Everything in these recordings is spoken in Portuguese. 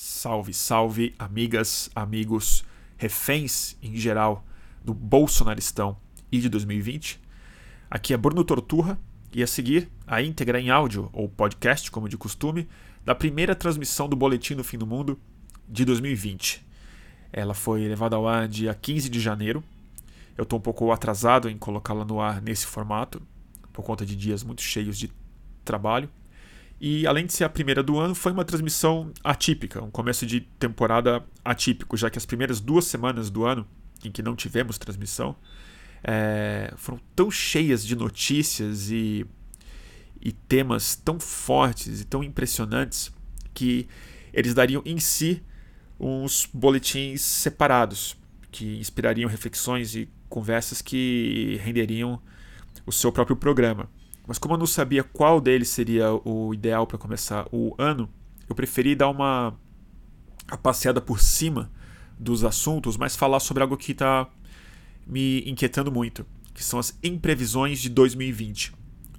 Salve, salve, amigas, amigos, reféns em geral do Bolsonaristão e de 2020. Aqui é Bruno Torturra e a seguir a íntegra em áudio ou podcast, como de costume, da primeira transmissão do Boletim do Fim do Mundo de 2020. Ela foi levada ao ar dia 15 de janeiro. Eu estou um pouco atrasado em colocá-la no ar nesse formato, por conta de dias muito cheios de trabalho. E além de ser a primeira do ano, foi uma transmissão atípica, um começo de temporada atípico, já que as primeiras duas semanas do ano, em que não tivemos transmissão, é, foram tão cheias de notícias e, e temas tão fortes e tão impressionantes que eles dariam em si uns boletins separados, que inspirariam reflexões e conversas que renderiam o seu próprio programa. Mas como eu não sabia qual deles seria o ideal para começar o ano, eu preferi dar uma a passeada por cima dos assuntos, mas falar sobre algo que está me inquietando muito, que são as imprevisões de 2020,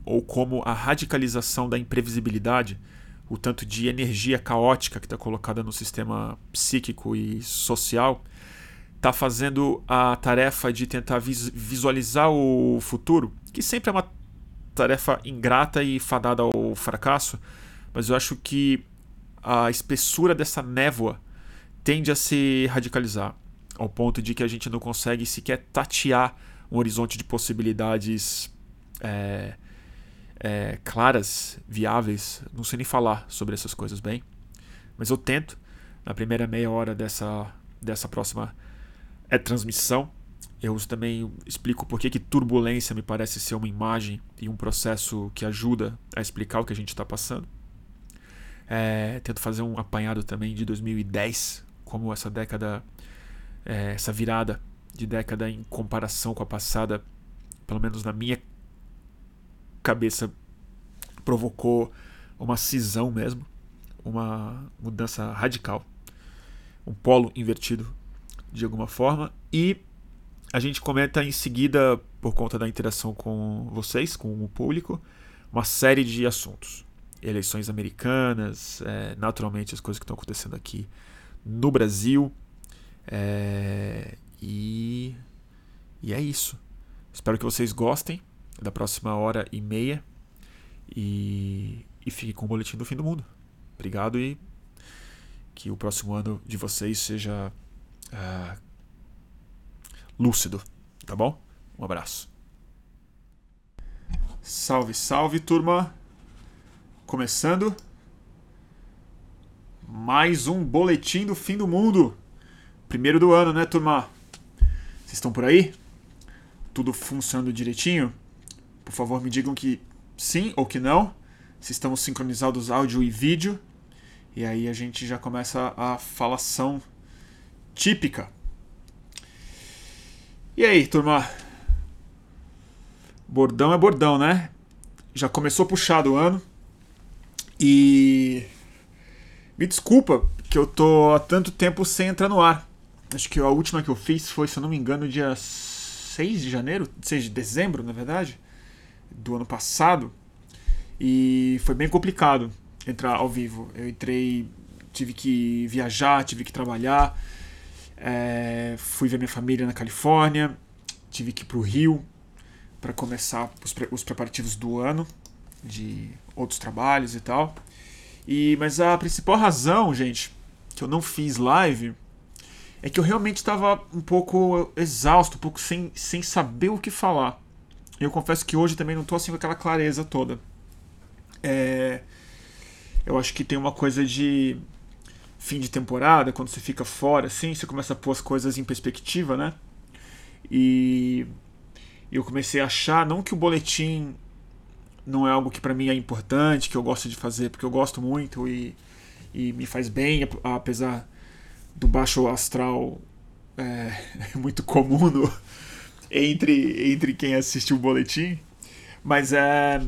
ou como a radicalização da imprevisibilidade, o tanto de energia caótica que está colocada no sistema psíquico e social, está fazendo a tarefa de tentar visualizar o futuro, que sempre é uma tarefa ingrata e fadada ao fracasso, mas eu acho que a espessura dessa névoa tende a se radicalizar, ao ponto de que a gente não consegue sequer tatear um horizonte de possibilidades é, é, claras, viáveis. Não sei nem falar sobre essas coisas bem, mas eu tento, na primeira meia hora dessa, dessa próxima é, transmissão, eu também explico por que, que turbulência me parece ser uma imagem e um processo que ajuda a explicar o que a gente está passando. É, tento fazer um apanhado também de 2010, como essa década, é, essa virada de década em comparação com a passada, pelo menos na minha cabeça, provocou uma cisão mesmo, uma mudança radical, um polo invertido de alguma forma e a gente comenta em seguida, por conta da interação com vocês, com o público, uma série de assuntos. Eleições americanas, é, naturalmente as coisas que estão acontecendo aqui no Brasil. É, e, e é isso. Espero que vocês gostem da próxima hora e meia. E, e fiquem com o boletim do fim do mundo. Obrigado e que o próximo ano de vocês seja. Uh, lúcido, tá bom? Um abraço. Salve, salve, turma! Começando mais um boletim do fim do mundo. Primeiro do ano, né, turma? Vocês estão por aí? Tudo funcionando direitinho? Por favor, me digam que sim ou que não. Se estamos sincronizados áudio e vídeo. E aí a gente já começa a falação típica e aí, turma? Bordão é bordão, né? Já começou puxado o ano. E. Me desculpa que eu tô há tanto tempo sem entrar no ar. Acho que a última que eu fiz foi, se eu não me engano, dia 6 de janeiro, 6 de dezembro, na verdade, do ano passado. E foi bem complicado entrar ao vivo. Eu entrei, tive que viajar, tive que trabalhar. É, fui ver minha família na Califórnia, tive que ir para o Rio para começar os, pre os, preparativos do ano, de outros trabalhos e tal. E Mas a principal razão, gente, que eu não fiz live é que eu realmente estava um pouco exausto, um pouco sem, sem saber o que falar. Eu confesso que hoje também não estou assim com aquela clareza toda. É, eu acho que tem uma coisa de fim de temporada, quando você fica fora, assim, você começa a pôr as coisas em perspectiva, né? E eu comecei a achar, não que o boletim não é algo que para mim é importante, que eu gosto de fazer, porque eu gosto muito e, e me faz bem, apesar do baixo astral é, muito comum no, entre, entre quem assistiu o boletim. Mas é.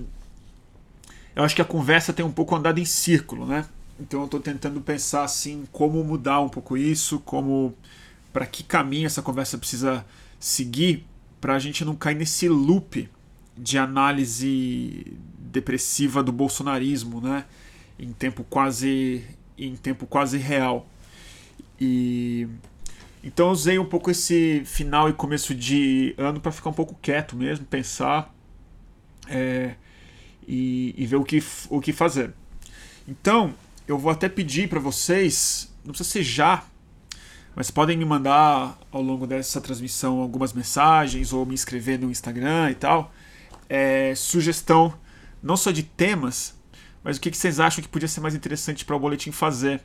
Eu acho que a conversa tem um pouco andado em círculo, né? Então eu estou tentando pensar assim como mudar um pouco isso, como para que caminho essa conversa precisa seguir para a gente não cair nesse loop de análise depressiva do bolsonarismo, né? Em tempo quase em tempo quase real. E então eu usei um pouco esse final e começo de ano para ficar um pouco quieto mesmo, pensar é, e, e, ver o que, o que fazer. Então eu vou até pedir para vocês, não precisa ser já, mas podem me mandar ao longo dessa transmissão algumas mensagens ou me escrever no Instagram e tal, é, sugestão não só de temas, mas o que, que vocês acham que podia ser mais interessante para o boletim fazer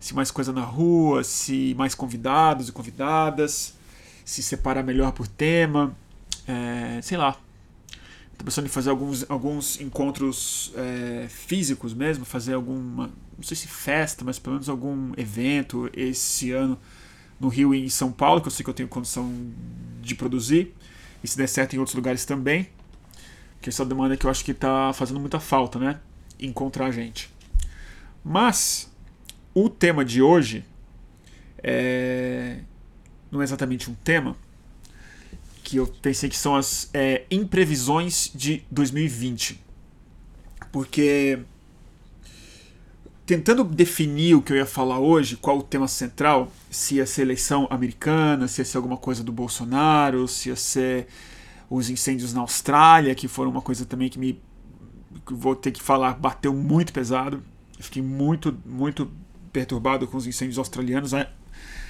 se mais coisa na rua, se mais convidados e convidadas, se separar melhor por tema, é, sei lá. Estou pensando em fazer alguns, alguns encontros é, físicos mesmo, fazer alguma, não sei se festa, mas pelo menos algum evento esse ano no Rio e em São Paulo, que eu sei que eu tenho condição de produzir, e se der certo em outros lugares também, que essa demanda que eu acho que está fazendo muita falta, né? Encontrar a gente. Mas o tema de hoje é... não é exatamente um tema, que eu pensei que são as é, imprevisões de 2020. Porque tentando definir o que eu ia falar hoje, qual o tema central, se ia ser eleição americana, se ia ser alguma coisa do Bolsonaro, se ia ser os incêndios na Austrália, que foram uma coisa também que me que vou ter que falar, bateu muito pesado. Fiquei muito, muito perturbado com os incêndios australianos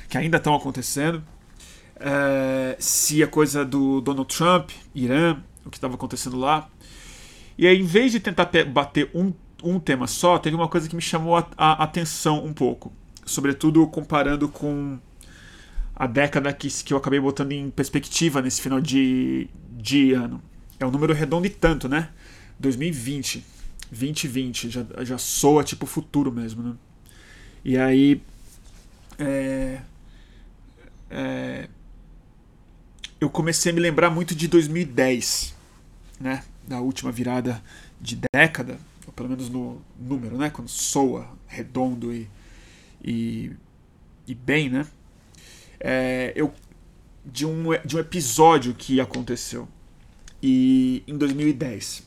que ainda estão acontecendo. É, se a coisa do Donald Trump, Irã, o que estava acontecendo lá. E aí, em vez de tentar bater um, um tema só, teve uma coisa que me chamou a, a atenção um pouco. Sobretudo comparando com a década que, que eu acabei botando em perspectiva nesse final de, de ano. É um número redondo e tanto, né? 2020. 2020. Já, já soa tipo futuro mesmo, né? E aí. É, é, eu comecei a me lembrar muito de 2010, né? Da última virada de década, ou pelo menos no número, né? Quando soa redondo e, e, e bem, né? É, eu de um, de um episódio que aconteceu e em 2010.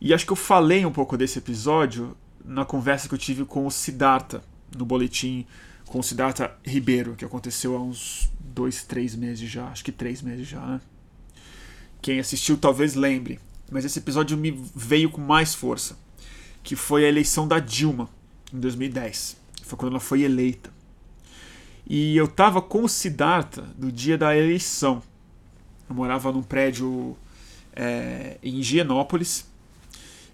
E acho que eu falei um pouco desse episódio na conversa que eu tive com o Siddhartha, no boletim com o Siddhartha Ribeiro, que aconteceu há uns dois, três meses já, acho que três meses já, né? Quem assistiu talvez lembre, mas esse episódio me veio com mais força, que foi a eleição da Dilma em 2010. Foi quando ela foi eleita. E eu tava com o Siddhartha no dia da eleição. Eu morava num prédio é, em Higienópolis,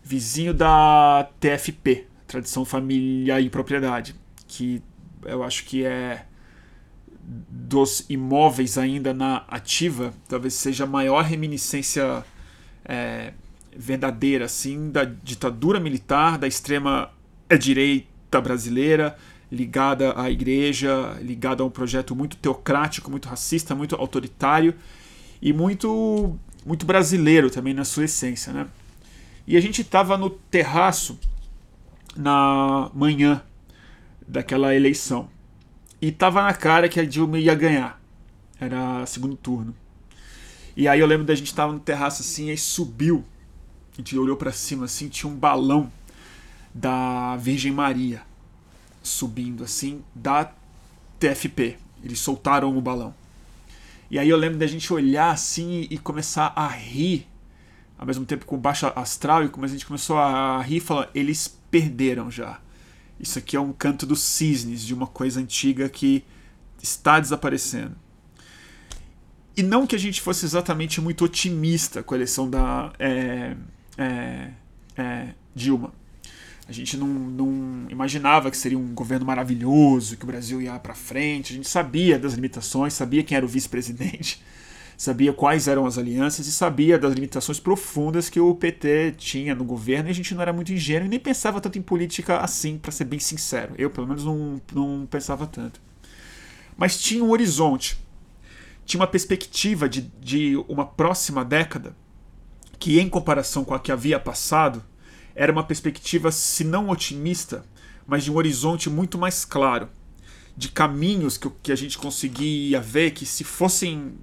vizinho da TFP, Tradição Família e Propriedade que eu acho que é dos imóveis ainda na ativa, talvez seja a maior reminiscência é, verdadeira assim da ditadura militar, da extrema direita brasileira, ligada à igreja, ligada a um projeto muito teocrático, muito racista, muito autoritário e muito muito brasileiro também na sua essência, né? E a gente estava no terraço na manhã daquela eleição. E tava na cara que a Dilma ia ganhar. Era segundo turno. E aí eu lembro da gente tava no terraço assim, aí subiu. A gente olhou para cima assim, tinha um balão da Virgem Maria subindo assim da TFP. Eles soltaram o balão. E aí eu lembro da gente olhar assim e começar a rir, ao mesmo tempo com baixa astral, e como a gente começou a rir, falando, eles perderam já. Isso aqui é um canto dos cisnes de uma coisa antiga que está desaparecendo. E não que a gente fosse exatamente muito otimista com a eleição da é, é, é, Dilma. A gente não, não, imaginava que seria um governo maravilhoso, que o Brasil ia para frente. A gente sabia das limitações, sabia quem era o vice-presidente sabia quais eram as alianças e sabia das limitações profundas que o PT tinha no governo e a gente não era muito ingênuo e nem pensava tanto em política assim, para ser bem sincero. Eu, pelo menos, não, não pensava tanto. Mas tinha um horizonte, tinha uma perspectiva de, de uma próxima década que, em comparação com a que havia passado, era uma perspectiva, se não otimista, mas de um horizonte muito mais claro de caminhos que, que a gente conseguia ver que se fossem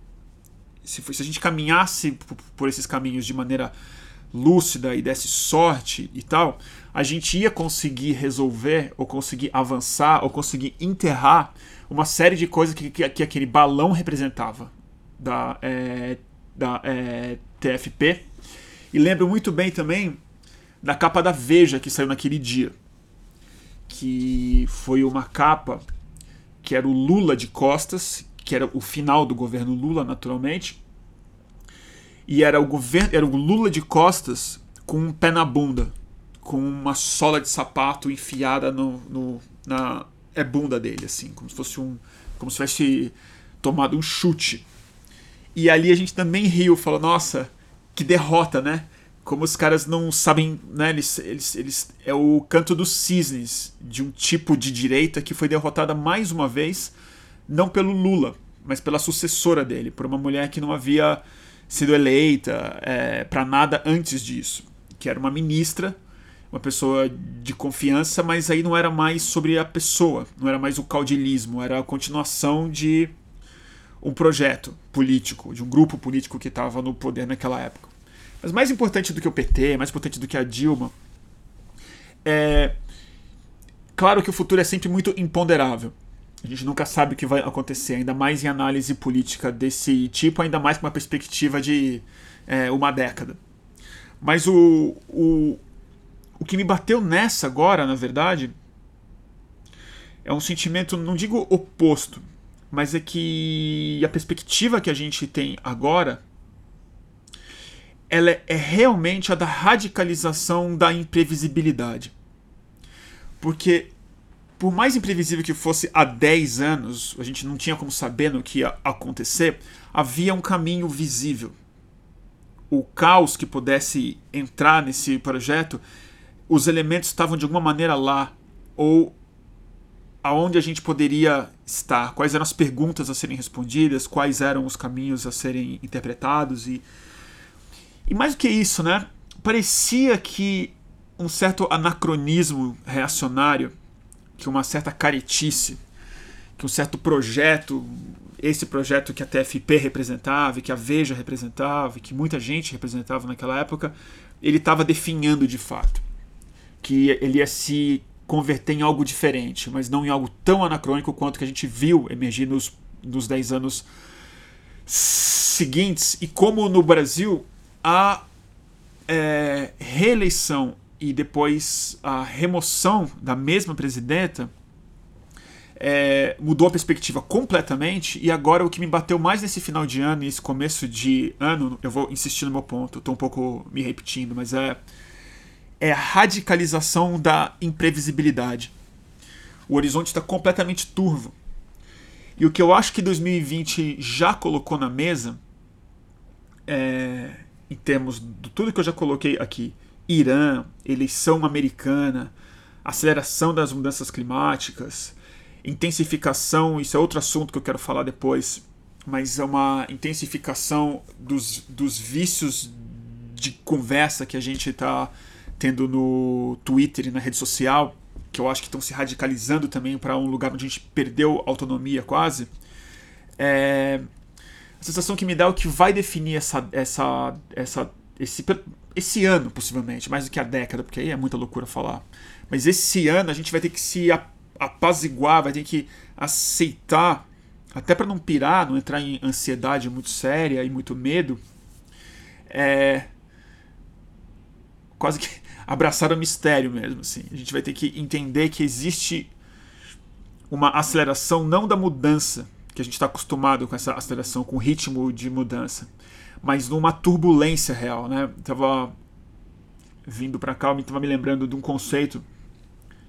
se, se a gente caminhasse por esses caminhos de maneira lúcida e desse sorte e tal, a gente ia conseguir resolver, ou conseguir avançar, ou conseguir enterrar uma série de coisas que, que, que aquele balão representava da, é, da é, TFP. E lembro muito bem também da capa da Veja que saiu naquele dia. Que foi uma capa que era o Lula de costas, que era o final do governo Lula, naturalmente. E era o governo, era o Lula de costas com um pé na bunda, com uma sola de sapato enfiada no, no na é bunda dele, assim, como se fosse um, como se tivesse tomado um chute. E ali a gente também riu, falou, nossa, que derrota, né? Como os caras não sabem, né? Eles, eles, eles, é o canto dos cisnes de um tipo de direita que foi derrotada mais uma vez, não pelo Lula, mas pela sucessora dele, por uma mulher que não havia sido eleita é, para nada antes disso, que era uma ministra, uma pessoa de confiança, mas aí não era mais sobre a pessoa, não era mais o caudilismo, era a continuação de um projeto político, de um grupo político que estava no poder naquela época. Mas mais importante do que o PT, mais importante do que a Dilma, é. Claro que o futuro é sempre muito imponderável. A gente nunca sabe o que vai acontecer, ainda mais em análise política desse tipo, ainda mais com uma perspectiva de é, uma década. Mas o, o, o que me bateu nessa agora, na verdade, é um sentimento, não digo oposto, mas é que a perspectiva que a gente tem agora ela é realmente a da radicalização da imprevisibilidade. Porque por mais imprevisível que fosse há 10 anos, a gente não tinha como saber no que ia acontecer, havia um caminho visível. O caos que pudesse entrar nesse projeto, os elementos estavam de alguma maneira lá, ou aonde a gente poderia estar, quais eram as perguntas a serem respondidas, quais eram os caminhos a serem interpretados e e mais do que isso, né? Parecia que um certo anacronismo reacionário, que uma certa caretice, que um certo projeto, esse projeto que a TFP representava, que a Veja representava, que muita gente representava naquela época, ele estava definhando de fato. Que ele ia se converter em algo diferente, mas não em algo tão anacrônico quanto que a gente viu emergir nos, nos 10 anos seguintes. E como no Brasil a é, reeleição e depois a remoção da mesma presidenta é, mudou a perspectiva completamente. E agora o que me bateu mais nesse final de ano e esse começo de ano, eu vou insistir no meu ponto, estou um pouco me repetindo, mas é é a radicalização da imprevisibilidade. O horizonte está completamente turvo. E o que eu acho que 2020 já colocou na mesa, é, em termos de tudo que eu já coloquei aqui, Irã, eleição americana, aceleração das mudanças climáticas, intensificação, isso é outro assunto que eu quero falar depois, mas é uma intensificação dos, dos vícios de conversa que a gente está tendo no Twitter e na rede social, que eu acho que estão se radicalizando também para um lugar onde a gente perdeu autonomia quase, é, a sensação que me dá é o que vai definir essa, essa, essa, esse, esse ano, possivelmente, mais do que a década, porque aí é muita loucura falar. Mas esse ano a gente vai ter que se apaziguar, vai ter que aceitar, até para não pirar, não entrar em ansiedade muito séria e muito medo, é, quase que abraçar o mistério mesmo. Assim. A gente vai ter que entender que existe uma aceleração não da mudança, que a gente está acostumado com essa aceleração, com ritmo de mudança, mas numa turbulência real. Né? Tava vindo para cá, eu estava me lembrando de um conceito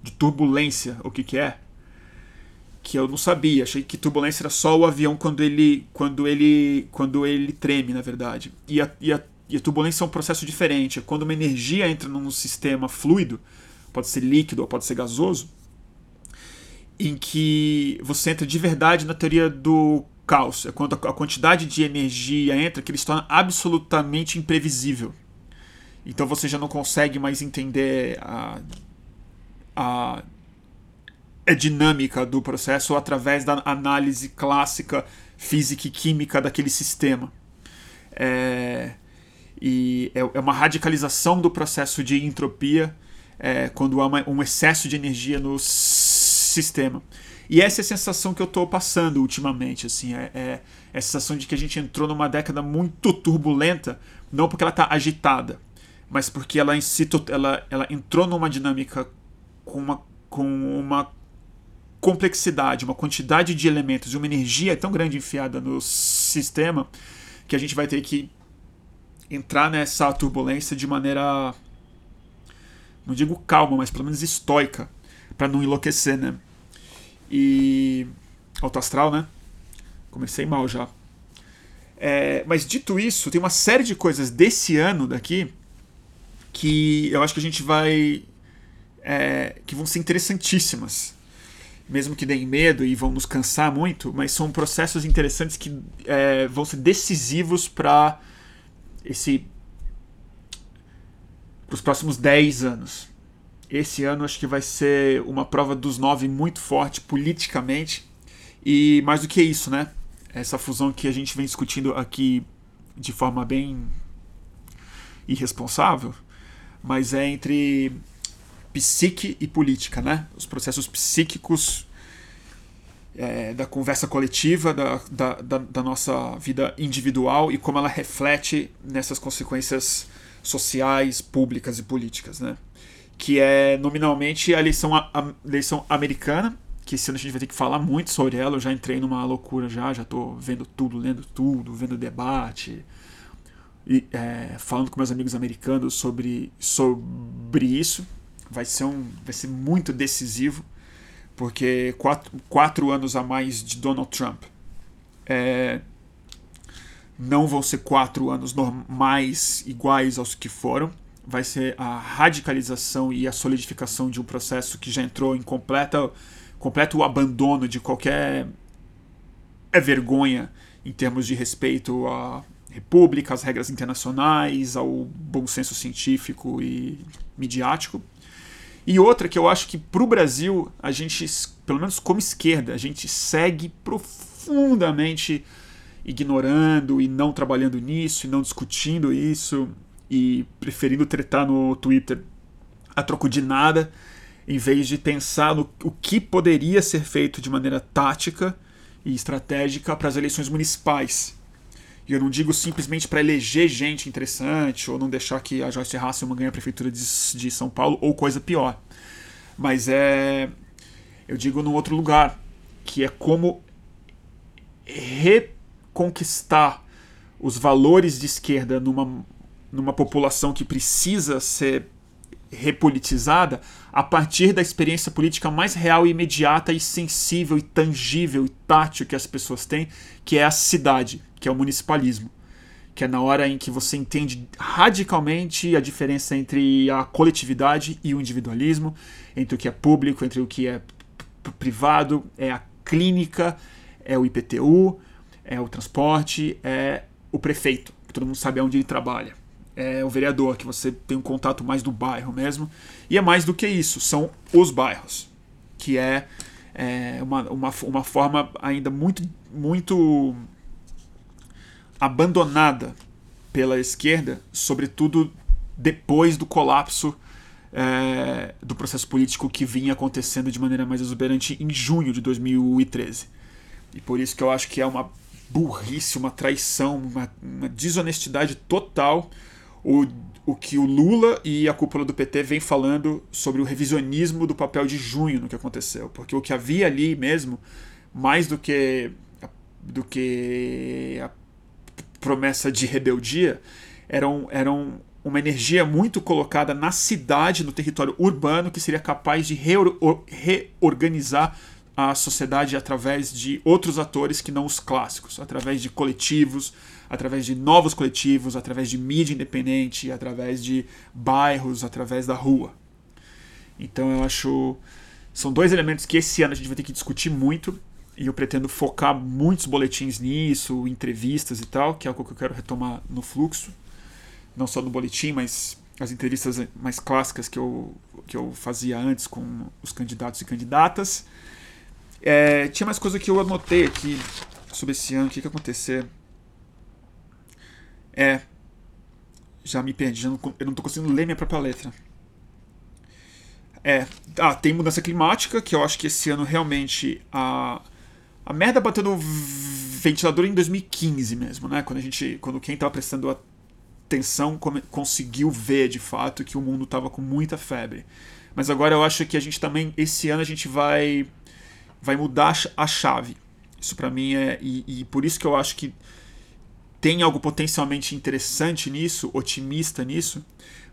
de turbulência, o que, que é? Que eu não sabia, achei que turbulência era só o avião quando ele quando ele quando ele treme, na verdade. E a, e a e a turbulência é um processo diferente. É quando uma energia entra num sistema fluido, pode ser líquido ou pode ser gasoso, em que você entra de verdade na teoria do caos. É quando a quantidade de energia entra que ele se torna absolutamente imprevisível. Então você já não consegue mais entender a, a, a dinâmica do processo através da análise clássica física e química daquele sistema. É, E é, é uma radicalização do processo de entropia é, quando há uma, um excesso de energia no sistema. E essa é a sensação que eu estou passando ultimamente, assim, é, é, a sensação de que a gente entrou numa década muito turbulenta, não porque ela está agitada, mas porque ela, ela, ela entrou numa dinâmica com uma, com uma complexidade, uma quantidade de elementos e uma energia tão grande enfiada no sistema que a gente vai ter que entrar nessa turbulência de maneira não digo calma, mas pelo menos estoica, para não enlouquecer, né? E. Alto astral, né? Comecei mal já. É, mas dito isso, tem uma série de coisas desse ano daqui que eu acho que a gente vai. É, que vão ser interessantíssimas. Mesmo que deem medo e vão nos cansar muito, mas são processos interessantes que é, vão ser decisivos para esse para os próximos 10 anos. Esse ano acho que vai ser uma prova dos nove muito forte politicamente. E mais do que isso, né? Essa fusão que a gente vem discutindo aqui de forma bem irresponsável, mas é entre psique e política, né? Os processos psíquicos é, da conversa coletiva, da, da, da, da nossa vida individual e como ela reflete nessas consequências sociais, públicas e políticas, né? Que é nominalmente a eleição, a, a eleição americana, que esse ano a gente vai ter que falar muito sobre ela. Eu já entrei numa loucura já, já tô vendo tudo, lendo tudo, vendo debate, e é, falando com meus amigos americanos sobre, sobre isso. Vai ser, um, vai ser muito decisivo, porque quatro, quatro anos a mais de Donald Trump é, não vão ser quatro anos normais iguais aos que foram. Vai ser a radicalização e a solidificação de um processo que já entrou em completa, completo abandono de qualquer é vergonha em termos de respeito à república, às regras internacionais, ao bom senso científico e midiático. E outra que eu acho que para o Brasil, a gente, pelo menos como esquerda, a gente segue profundamente ignorando e não trabalhando nisso e não discutindo isso e preferindo tretar no Twitter a troco de nada, em vez de pensar no o que poderia ser feito de maneira tática e estratégica para as eleições municipais. E eu não digo simplesmente para eleger gente interessante ou não deixar que a Joyce Hasselman ganhe a prefeitura de, de São Paulo ou coisa pior. Mas é. Eu digo num outro lugar, que é como re conquistar os valores de esquerda numa, numa população que precisa ser repolitizada a partir da experiência política mais real e imediata e sensível e tangível e tátil que as pessoas têm, que é a cidade, que é o municipalismo. Que é na hora em que você entende radicalmente a diferença entre a coletividade e o individualismo, entre o que é público, entre o que é privado, é a clínica, é o IPTU, é o transporte, é o prefeito, que todo mundo sabe onde ele trabalha. É o vereador, que você tem um contato mais do bairro mesmo. E é mais do que isso, são os bairros, que é, é uma, uma, uma forma ainda muito, muito abandonada pela esquerda, sobretudo depois do colapso é, do processo político que vinha acontecendo de maneira mais exuberante em junho de 2013. E por isso que eu acho que é uma burrice, uma traição, uma, uma desonestidade total o, o que o Lula e a cúpula do PT vem falando sobre o revisionismo do papel de junho no que aconteceu. Porque o que havia ali mesmo, mais do que, do que a promessa de rebeldia, eram, eram uma energia muito colocada na cidade, no território urbano, que seria capaz de reorganizar a sociedade através de outros atores que não os clássicos, através de coletivos, através de novos coletivos, através de mídia independente, através de bairros, através da rua. Então eu acho são dois elementos que esse ano a gente vai ter que discutir muito e eu pretendo focar muitos boletins nisso, entrevistas e tal, que é algo que eu quero retomar no fluxo, não só no boletim, mas as entrevistas mais clássicas que eu, que eu fazia antes com os candidatos e candidatas. É, tinha mais coisa que eu anotei aqui sobre esse ano, o que, que ia acontecer. É. Já me perdi, já não, eu não tô conseguindo ler minha própria letra. É. Ah, tem mudança climática, que eu acho que esse ano realmente a. A merda bateu no ventilador em 2015 mesmo, né? Quando a gente. Quando quem tava prestando atenção conseguiu ver de fato que o mundo tava com muita febre. Mas agora eu acho que a gente também. Esse ano a gente vai. Vai mudar a chave. Isso para mim é. E, e por isso que eu acho que tem algo potencialmente interessante nisso, otimista nisso,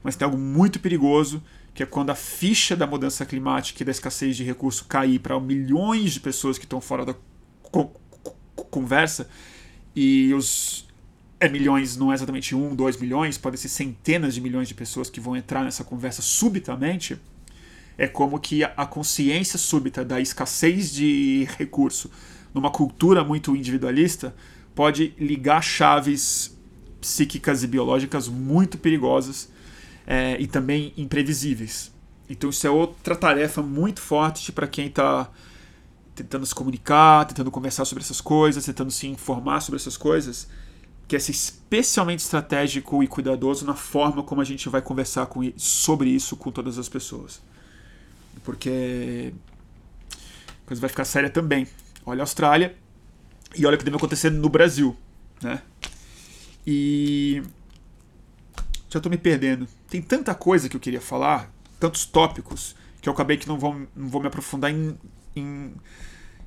mas tem algo muito perigoso que é quando a ficha da mudança climática e da escassez de recurso cair para milhões de pessoas que estão fora da co conversa e os é milhões não é exatamente um, dois milhões, podem ser centenas de milhões de pessoas que vão entrar nessa conversa subitamente. É como que a consciência súbita da escassez de recurso numa cultura muito individualista pode ligar chaves psíquicas e biológicas muito perigosas é, e também imprevisíveis. Então isso é outra tarefa muito forte para quem está tentando se comunicar, tentando conversar sobre essas coisas, tentando se informar sobre essas coisas, que é ser especialmente estratégico e cuidadoso na forma como a gente vai conversar com, sobre isso com todas as pessoas. Porque a coisa vai ficar séria também. Olha a Austrália e olha o que deve acontecer no Brasil, né? E já estou me perdendo. Tem tanta coisa que eu queria falar, tantos tópicos, que eu acabei que não vou, não vou me aprofundar em, em,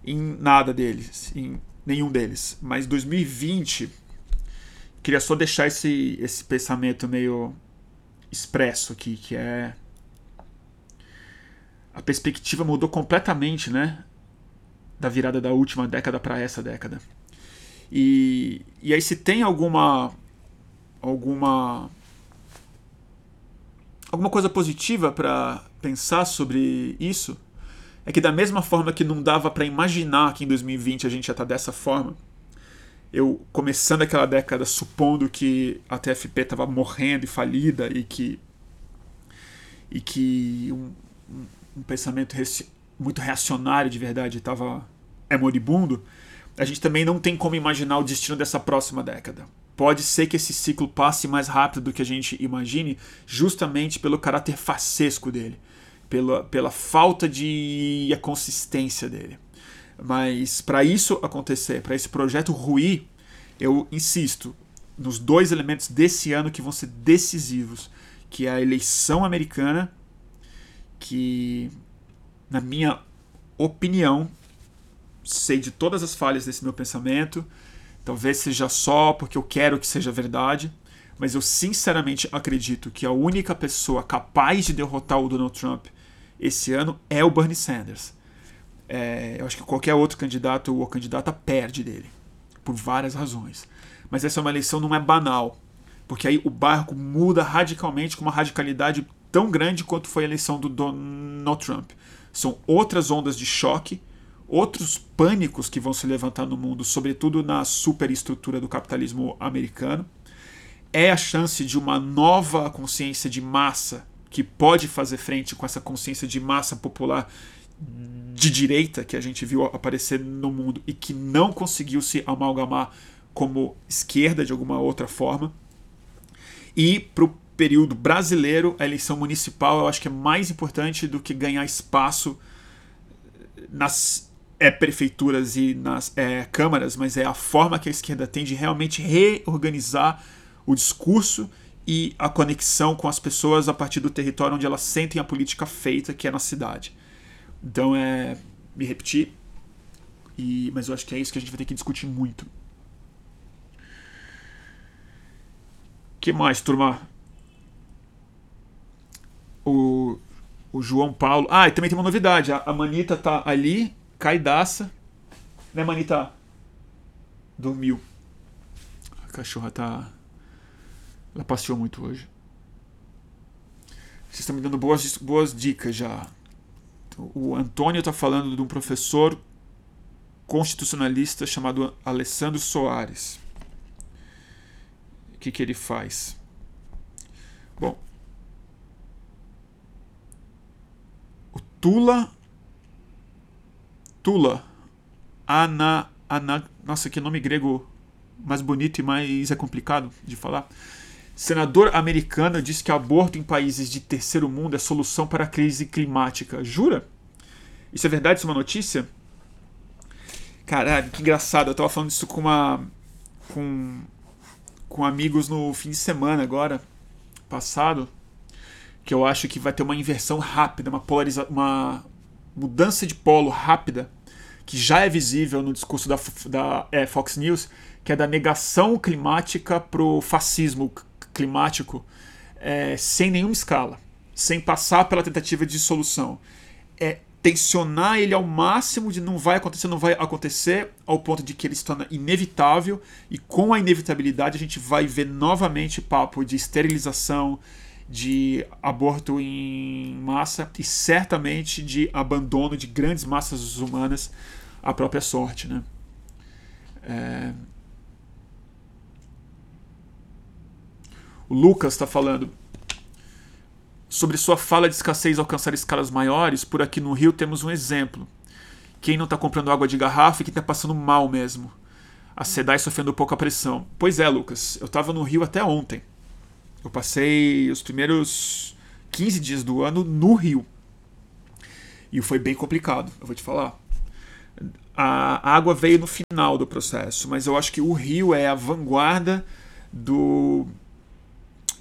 em nada deles, em nenhum deles. Mas 2020, queria só deixar esse, esse pensamento meio expresso aqui, que é a perspectiva mudou completamente, né? Da virada da última década para essa década. E, e aí se tem alguma alguma alguma coisa positiva para pensar sobre isso é que da mesma forma que não dava para imaginar que em 2020 a gente estar tá dessa forma, eu começando aquela década supondo que a TFP estava morrendo e falida e que e que um, um pensamento muito reacionário de verdade estava é moribundo, a gente também não tem como imaginar o destino dessa próxima década. Pode ser que esse ciclo passe mais rápido do que a gente imagine, justamente pelo caráter facesco dele, pela, pela falta de consistência dele. Mas para isso acontecer, para esse projeto ruir, eu insisto nos dois elementos desse ano que vão ser decisivos, que é a eleição americana, que na minha opinião sei de todas as falhas desse meu pensamento, Talvez seja só porque eu quero que seja verdade, mas eu sinceramente acredito que a única pessoa capaz de derrotar o Donald Trump esse ano é o Bernie Sanders. É, eu acho que qualquer outro candidato ou candidata perde dele, por várias razões. Mas essa é uma eleição não é banal, porque aí o barco muda radicalmente com uma radicalidade tão grande quanto foi a eleição do Donald Trump. São outras ondas de choque outros pânicos que vão se levantar no mundo, sobretudo na superestrutura do capitalismo americano. É a chance de uma nova consciência de massa que pode fazer frente com essa consciência de massa popular de direita que a gente viu aparecer no mundo e que não conseguiu se amalgamar como esquerda de alguma outra forma. E para o período brasileiro, a eleição municipal eu acho que é mais importante do que ganhar espaço nas é prefeituras e nas é, câmaras, mas é a forma que a esquerda tem de realmente reorganizar o discurso e a conexão com as pessoas a partir do território onde elas sentem a política feita, que é na cidade. Então é. Me repetir, e, mas eu acho que é isso que a gente vai ter que discutir muito. que mais, turma? O, o João Paulo. Ah, e também tem uma novidade. A, a Manita tá ali caidaça. Né, Manita? Dormiu. A cachorra tá. Ela passeou muito hoje. Vocês estão me dando boas, boas dicas já. O Antônio está falando de um professor constitucionalista chamado Alessandro Soares. O que, que ele faz? Bom, Tula Tula. Ana, ana, nossa, que nome grego mais bonito e mais é complicado de falar. Senador americano diz que aborto em países de terceiro mundo é solução para a crise climática. Jura? Isso é verdade? Isso é uma notícia? Caralho, que engraçado. Eu tava falando isso com uma. com. com amigos no fim de semana agora. Passado. Que eu acho que vai ter uma inversão rápida, uma polarização. uma mudança de polo rápida. Que já é visível no discurso da, da é, Fox News, que é da negação climática pro fascismo climático é, sem nenhuma escala, sem passar pela tentativa de solução. É tensionar ele ao máximo de não vai acontecer, não vai acontecer, ao ponto de que ele se torna inevitável, e com a inevitabilidade a gente vai ver novamente papo de esterilização, de aborto em massa e certamente de abandono de grandes massas humanas à própria sorte. Né? É... O Lucas está falando sobre sua fala de escassez alcançar escalas maiores, por aqui no Rio temos um exemplo. Quem não está comprando água de garrafa e quem está passando mal mesmo. A SEDAI sofrendo pouca pressão. Pois é, Lucas, eu estava no Rio até ontem. Eu passei os primeiros 15 dias do ano no Rio. E foi bem complicado, eu vou te falar. A água veio no final do processo, mas eu acho que o Rio é a vanguarda do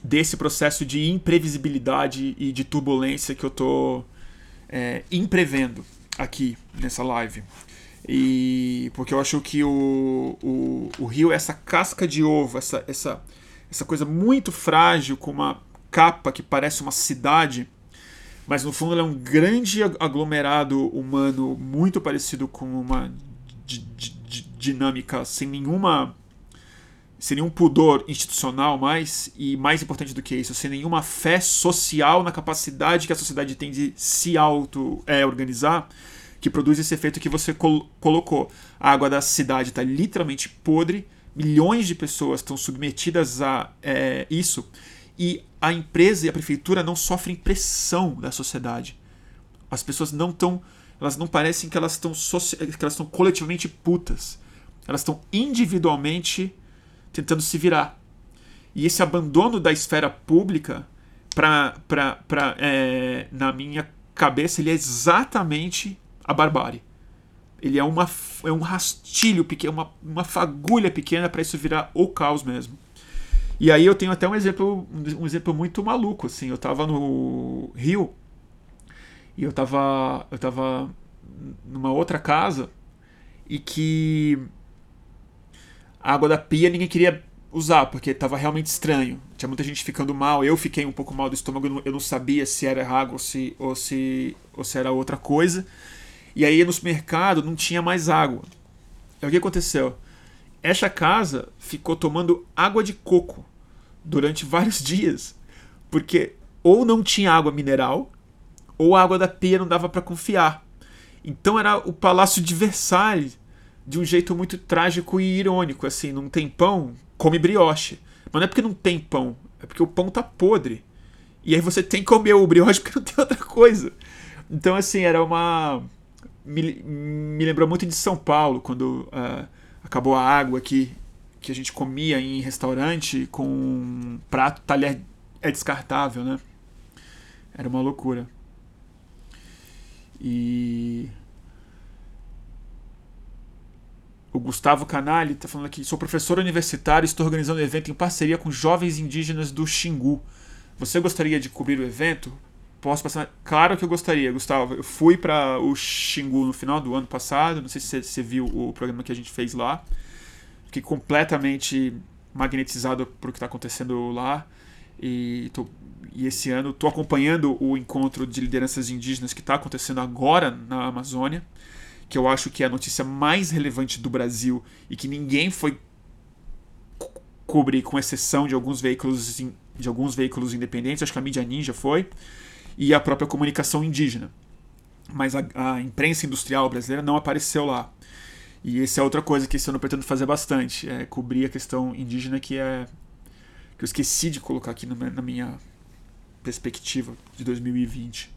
desse processo de imprevisibilidade e de turbulência que eu estou é, imprevendo aqui nessa live. E porque eu acho que o, o, o rio é essa casca de ovo, essa, essa, essa coisa muito frágil, com uma capa que parece uma cidade, mas no fundo ele é um grande aglomerado humano muito parecido com uma dinâmica sem nenhuma sem nenhum pudor institucional mais, e mais importante do que isso, sem nenhuma fé social na capacidade que a sociedade tem de se auto-organizar, é, que produz esse efeito que você col colocou. A água da cidade está literalmente podre, milhões de pessoas estão submetidas a é, isso, e a empresa e a prefeitura não sofrem pressão da sociedade. As pessoas não estão. Elas não parecem que elas estão que elas estão coletivamente putas. Elas estão individualmente tentando se virar. E esse abandono da esfera pública, pra, é, na minha cabeça, ele é exatamente a barbárie. Ele é, uma, é um rastilho pequeno, uma, uma fagulha pequena para isso virar o caos mesmo. E aí eu tenho até um exemplo, um exemplo muito maluco, assim. Eu tava no Rio e eu tava, eu tava numa outra casa e que a água da pia ninguém queria usar, porque estava realmente estranho. Tinha muita gente ficando mal, eu fiquei um pouco mal do estômago, eu não sabia se era água ou se, ou se, ou se era outra coisa. E aí no supermercado não tinha mais água. E o que aconteceu? Essa casa ficou tomando água de coco durante vários dias, porque ou não tinha água mineral, ou a água da pia não dava para confiar. Então era o Palácio de Versalhes de um jeito muito trágico e irônico, assim, não tem pão, come brioche. Mas não é porque não tem pão, é porque o pão tá podre. E aí você tem que comer o brioche porque não tem outra coisa. Então, assim, era uma. Me, me lembrou muito de São Paulo, quando uh, acabou a água que, que a gente comia em restaurante com um prato, talher é descartável, né? Era uma loucura. E O Gustavo Canali está falando aqui: sou professor universitário e estou organizando um evento em parceria com jovens indígenas do Xingu. Você gostaria de cobrir o evento? Posso passar? Claro que eu gostaria, Gustavo. Eu fui para o Xingu no final do ano passado. Não sei se você viu o programa que a gente fez lá. Fiquei completamente magnetizado por o que está acontecendo lá. E, tô, e esse ano estou acompanhando o encontro de lideranças indígenas que está acontecendo agora na Amazônia que eu acho que é a notícia mais relevante do Brasil e que ninguém foi co cobrir, com exceção de alguns veículos de alguns veículos independentes, acho que a mídia ninja foi, e a própria comunicação indígena. Mas a, a imprensa industrial brasileira não apareceu lá. E essa é outra coisa que esse ano eu pretendo fazer bastante, é cobrir a questão indígena que é que eu esqueci de colocar aqui na, na minha perspectiva de 2020.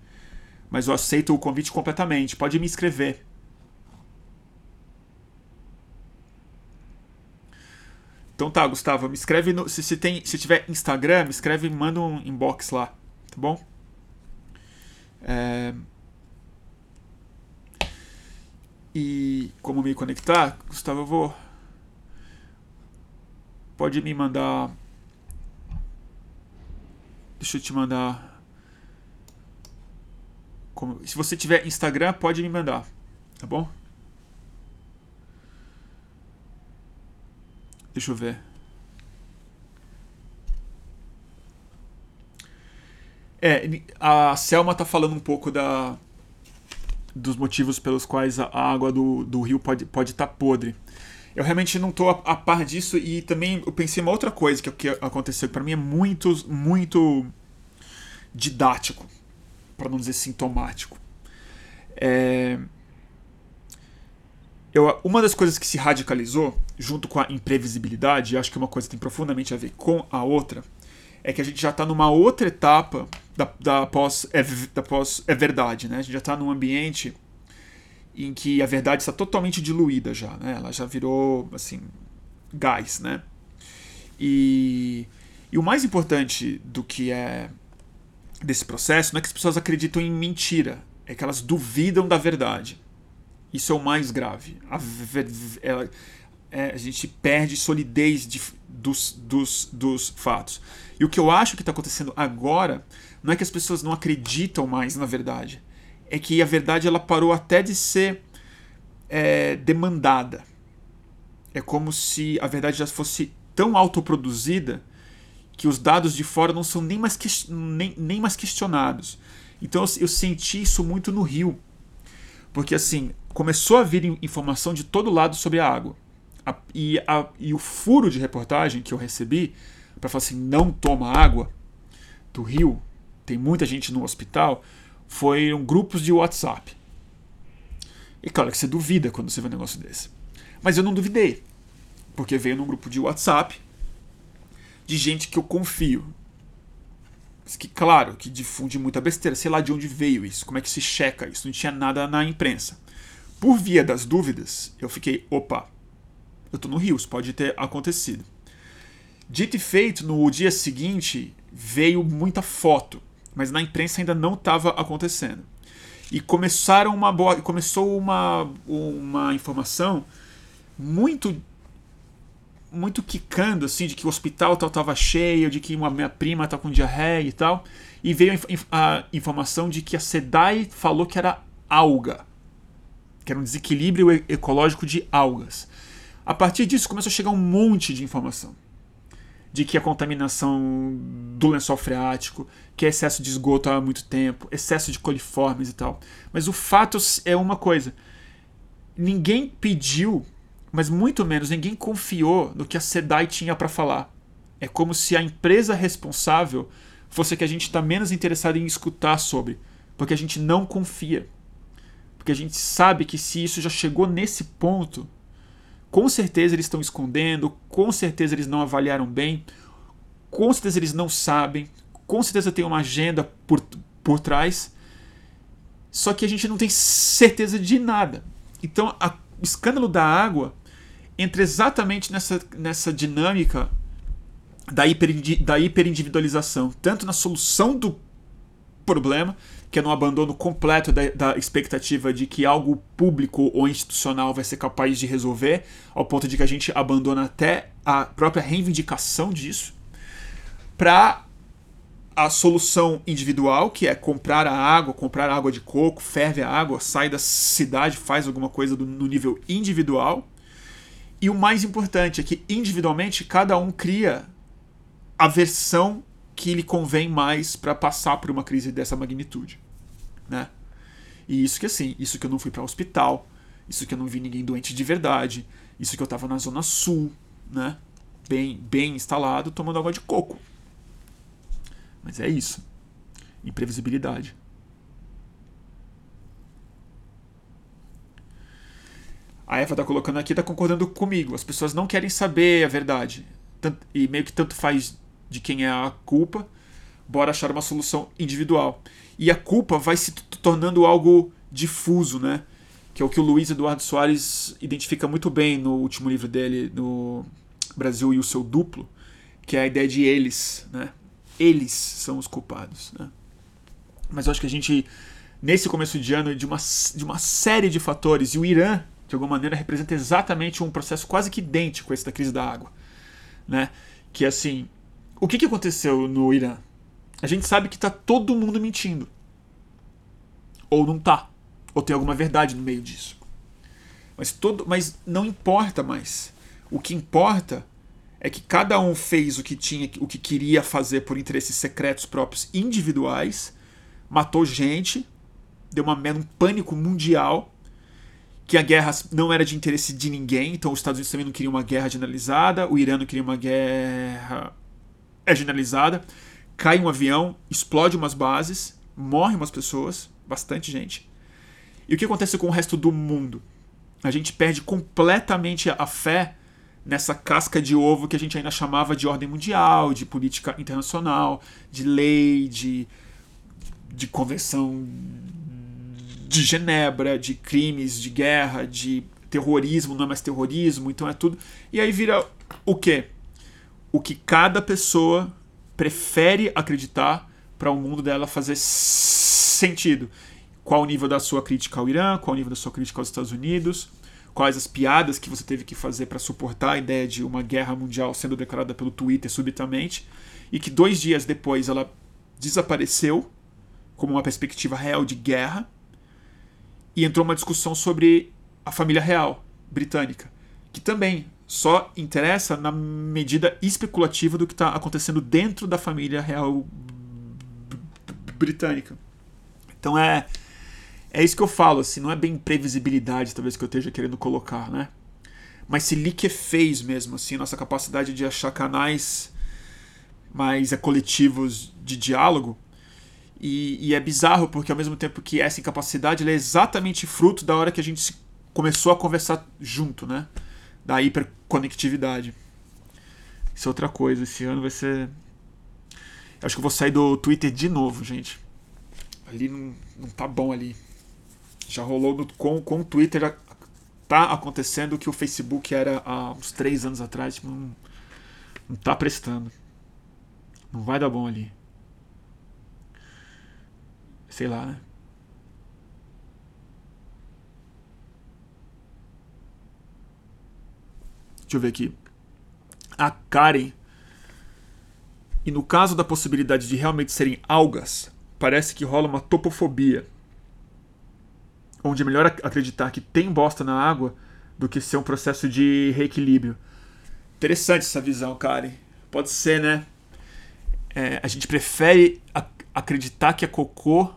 Mas eu aceito o convite completamente. Pode me escrever. Então tá, Gustavo, me escreve no, se, se tem, se tiver Instagram, me escreve, manda um inbox lá, tá bom? É... E como me conectar, Gustavo, eu vou. Pode me mandar. Deixa eu te mandar. Como... Se você tiver Instagram, pode me mandar, tá bom? Deixa eu ver. É, a Selma tá falando um pouco da, dos motivos pelos quais a água do, do rio pode estar pode tá podre. Eu realmente não estou a, a, par disso e também eu pensei uma outra coisa que, que aconteceu que para mim é muito, muito didático, para não dizer sintomático. É, eu, uma das coisas que se radicalizou, junto com a imprevisibilidade, acho que é uma coisa tem profundamente a ver com a outra, é que a gente já está numa outra etapa da, da pós é, da pós é verdade, né? A gente já está num ambiente em que a verdade está totalmente diluída já, né? Ela já virou assim gás, né? E, e o mais importante do que é desse processo não é que as pessoas acreditam em mentira, é que elas duvidam da verdade. Isso é o mais grave. A, ela, é, a gente perde solidez de, dos, dos, dos fatos. E o que eu acho que está acontecendo agora não é que as pessoas não acreditam mais na verdade. É que a verdade ela parou até de ser é, demandada. É como se a verdade já fosse tão autoproduzida que os dados de fora não são nem mais, nem, nem mais questionados. Então eu, eu senti isso muito no Rio. Porque assim, começou a vir informação de todo lado sobre a água. A, e, a, e o furo de reportagem que eu recebi para falar assim, não toma água do rio, tem muita gente no hospital, foram grupos de WhatsApp. E claro que você duvida quando você vê um negócio desse. Mas eu não duvidei, porque veio num grupo de WhatsApp de gente que eu confio. Que, claro, que difunde muita besteira. Sei lá de onde veio isso, como é que se checa isso. Não tinha nada na imprensa. Por via das dúvidas, eu fiquei, opa, eu tô no Rio, isso pode ter acontecido. Dito e feito, no dia seguinte veio muita foto, mas na imprensa ainda não estava acontecendo. E começaram uma começou uma, uma informação muito muito quicando assim de que o hospital tal estava cheio, de que uma minha prima tá com diarreia e tal, e veio a informação de que a SEDAI falou que era alga, que era um desequilíbrio ecológico de algas. A partir disso começou a chegar um monte de informação de que a contaminação do lençol freático, que é excesso de esgoto há muito tempo, excesso de coliformes e tal. Mas o fato é uma coisa: ninguém pediu, mas muito menos ninguém confiou no que a SEDAI tinha para falar. É como se a empresa responsável fosse a que a gente está menos interessado em escutar sobre, porque a gente não confia. Porque a gente sabe que se isso já chegou nesse ponto, com certeza eles estão escondendo, com certeza eles não avaliaram bem, com certeza eles não sabem, com certeza tem uma agenda por, por trás. Só que a gente não tem certeza de nada. Então, a, o escândalo da água entra exatamente nessa, nessa dinâmica da, hiper, da hiperindividualização, tanto na solução do problema, que é no abandono completo da, da, expectativa de que algo público ou institucional vai ser capaz de resolver, ao ponto de que a gente abandona até a própria reivindicação disso, para a solução individual, que é comprar a água, comprar água de coco, ferve a água, sai da cidade, faz alguma coisa do, no nível individual. E o mais importante é que individualmente cada um cria a versão que lhe convém mais para passar por uma crise dessa magnitude, né? E isso que assim, isso que eu não fui para hospital, isso que eu não vi ninguém doente de verdade, isso que eu estava na zona sul, né? Bem, bem instalado, tomando água de coco. Mas é isso. Imprevisibilidade. A Eva tá colocando aqui, tá concordando comigo. As pessoas não querem saber a verdade. E meio que tanto faz de quem é a culpa, bora achar uma solução individual. E a culpa vai se tornando algo difuso, né? Que é o que o Luiz Eduardo Soares identifica muito bem no último livro dele, no Brasil e o seu duplo, que é a ideia de eles, né? Eles são os culpados, né? Mas eu acho que a gente, nesse começo de ano, de uma, de uma série de fatores, e o Irã, de alguma maneira, representa exatamente um processo quase que idêntico a esse da crise da água, né? Que assim, o que, que aconteceu no Irã? A gente sabe que está todo mundo mentindo. Ou não tá. Ou tem alguma verdade no meio disso. Mas, todo, mas não importa mais. O que importa é que cada um fez o que tinha, o que queria fazer por interesses secretos próprios individuais, matou gente, deu uma, um pânico mundial, que a guerra não era de interesse de ninguém, então os Estados Unidos também não queriam uma guerra generalizada, o Irã não queria uma guerra é generalizada. Cai um avião, explode umas bases, morre umas pessoas, bastante gente. E o que acontece com o resto do mundo? A gente perde completamente a fé nessa casca de ovo que a gente ainda chamava de ordem mundial, de política internacional, de lei, de, de convenção de Genebra, de crimes de guerra, de terrorismo, não é mais terrorismo, então é tudo. E aí vira o quê? O que cada pessoa prefere acreditar para o mundo dela fazer sentido. Qual o nível da sua crítica ao Irã, qual o nível da sua crítica aos Estados Unidos, quais as piadas que você teve que fazer para suportar a ideia de uma guerra mundial sendo declarada pelo Twitter subitamente, e que dois dias depois ela desapareceu como uma perspectiva real de guerra, e entrou uma discussão sobre a família real britânica, que também só interessa na medida especulativa do que está acontecendo dentro da família real britânica. Então é é isso que eu falo, assim, não é bem previsibilidade, talvez que eu esteja querendo colocar, né? Mas se liquefez mesmo, assim, nossa capacidade de achar canais mais é, coletivos de diálogo. E, e, é bizarro, porque ao mesmo tempo que essa incapacidade é exatamente fruto da hora que a gente começou a conversar junto, né? Da hiperconectividade. Isso é outra coisa. Esse ano vai ser. Eu acho que eu vou sair do Twitter de novo, gente. Ali não, não tá bom ali. Já rolou no, com, com o Twitter. Tá acontecendo o que o Facebook era há uns três anos atrás. Tipo, não, não tá prestando. Não vai dar bom ali. Sei lá, né? Deixa eu ver aqui. A Karen. E no caso da possibilidade de realmente serem algas, parece que rola uma topofobia onde é melhor acreditar que tem bosta na água do que ser um processo de reequilíbrio. Interessante essa visão, Karen. Pode ser, né? É, a gente prefere acreditar que é cocô,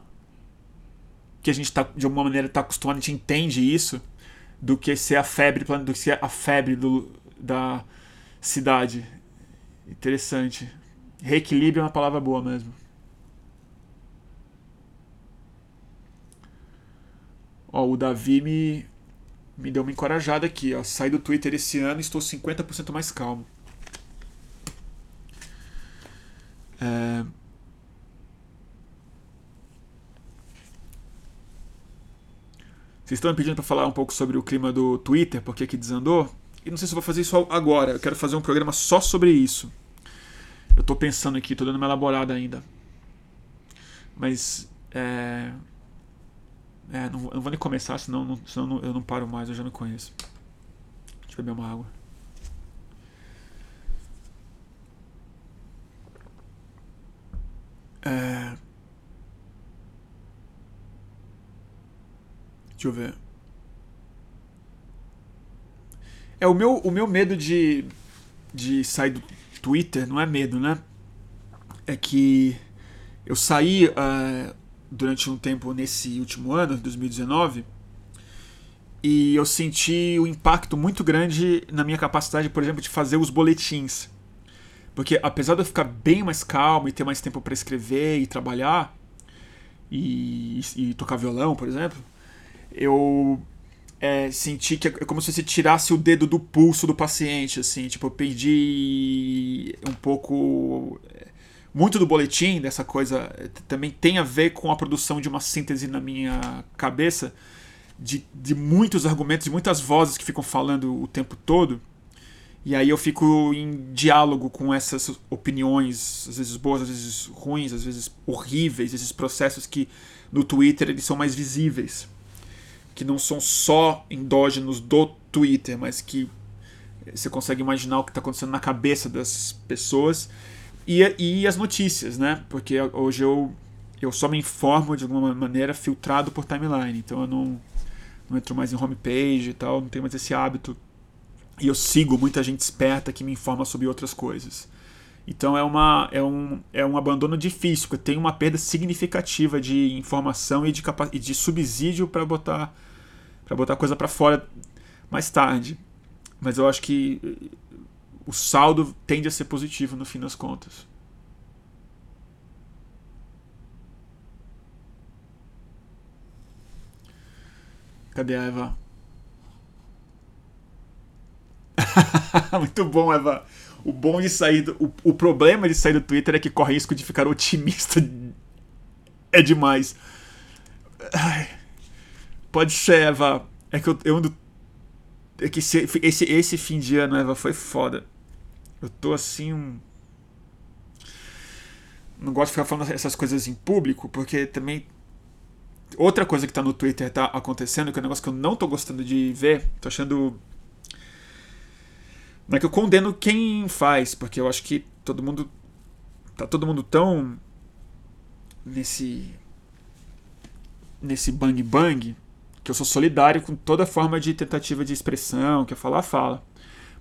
que a gente tá, de alguma maneira está acostumado, a gente entende isso, do que ser a febre, do que ser a febre do, da cidade. Interessante. Reequilíbrio é uma palavra boa mesmo. Ó, o Davi me, me deu uma encorajada aqui. Ó. Saí do Twitter esse ano e estou 50% mais calmo. É... Vocês estão me pedindo para falar um pouco sobre o clima do Twitter, porque que desandou? E não sei se vou fazer isso agora. Eu quero fazer um programa só sobre isso. Eu estou pensando aqui, estou dando uma elaborada ainda. Mas é, é, não, não vou nem começar, senão, não, senão não, eu não paro mais, eu já me conheço. Deixa eu beber uma água. É... Deixa eu ver. É, o meu, o meu medo de, de sair do Twitter não é medo, né? É que eu saí uh, durante um tempo nesse último ano, 2019, e eu senti o um impacto muito grande na minha capacidade, por exemplo, de fazer os boletins. Porque apesar de eu ficar bem mais calmo e ter mais tempo para escrever e trabalhar, e, e, tocar violão, por exemplo, eu é, senti que é como se você tirasse o dedo do pulso do paciente, assim, tipo, eu perdi um pouco muito do boletim, dessa coisa, eh, também tem a ver com a produção de uma síntese na minha cabeça de, de muitos argumentos, de muitas vozes que ficam falando o tempo todo. E aí eu fico em diálogo com essas opiniões, às vezes boas, às vezes ruins, às vezes horríveis, esses processos que no Twitter eles são mais visíveis, que não são só endógenos do Twitter, mas que você consegue imaginar o que está acontecendo na cabeça das pessoas e, e as notícias, né? Porque hoje eu, eu só me informo de alguma maneira filtrado por timeline, então eu não, não entro mais em homepage e tal, não tenho mais esse hábito e eu sigo muita gente esperta que me informa sobre outras coisas. Então é, uma, é, um, é um abandono difícil, porque tem uma perda significativa de informação e de, e de subsídio para botar para botar coisa para fora mais tarde. Mas eu acho que eh, o saldo tende a ser positivo no fim das contas. Cadê a Eva? Muito bom, Eva. O bom de sair do, o, o problema de sair do Twitter é que corre risco de ficar otimista. É demais. Ai, pode ser, Eva. É que eu, eu ando. É que esse, esse, esse fim de ano, Eva, foi foda. Eu tô assim. Um... Não gosto de ficar falando essas coisas em público, porque também. Outra coisa que tá no Twitter tá acontecendo, que é um negócio que eu não tô gostando de ver, tô achando não é que eu condeno quem faz, porque eu acho que todo mundo. Tá todo mundo tão. nesse. nesse bang bang, que eu sou solidário com toda forma de tentativa de expressão, que é falar, fala.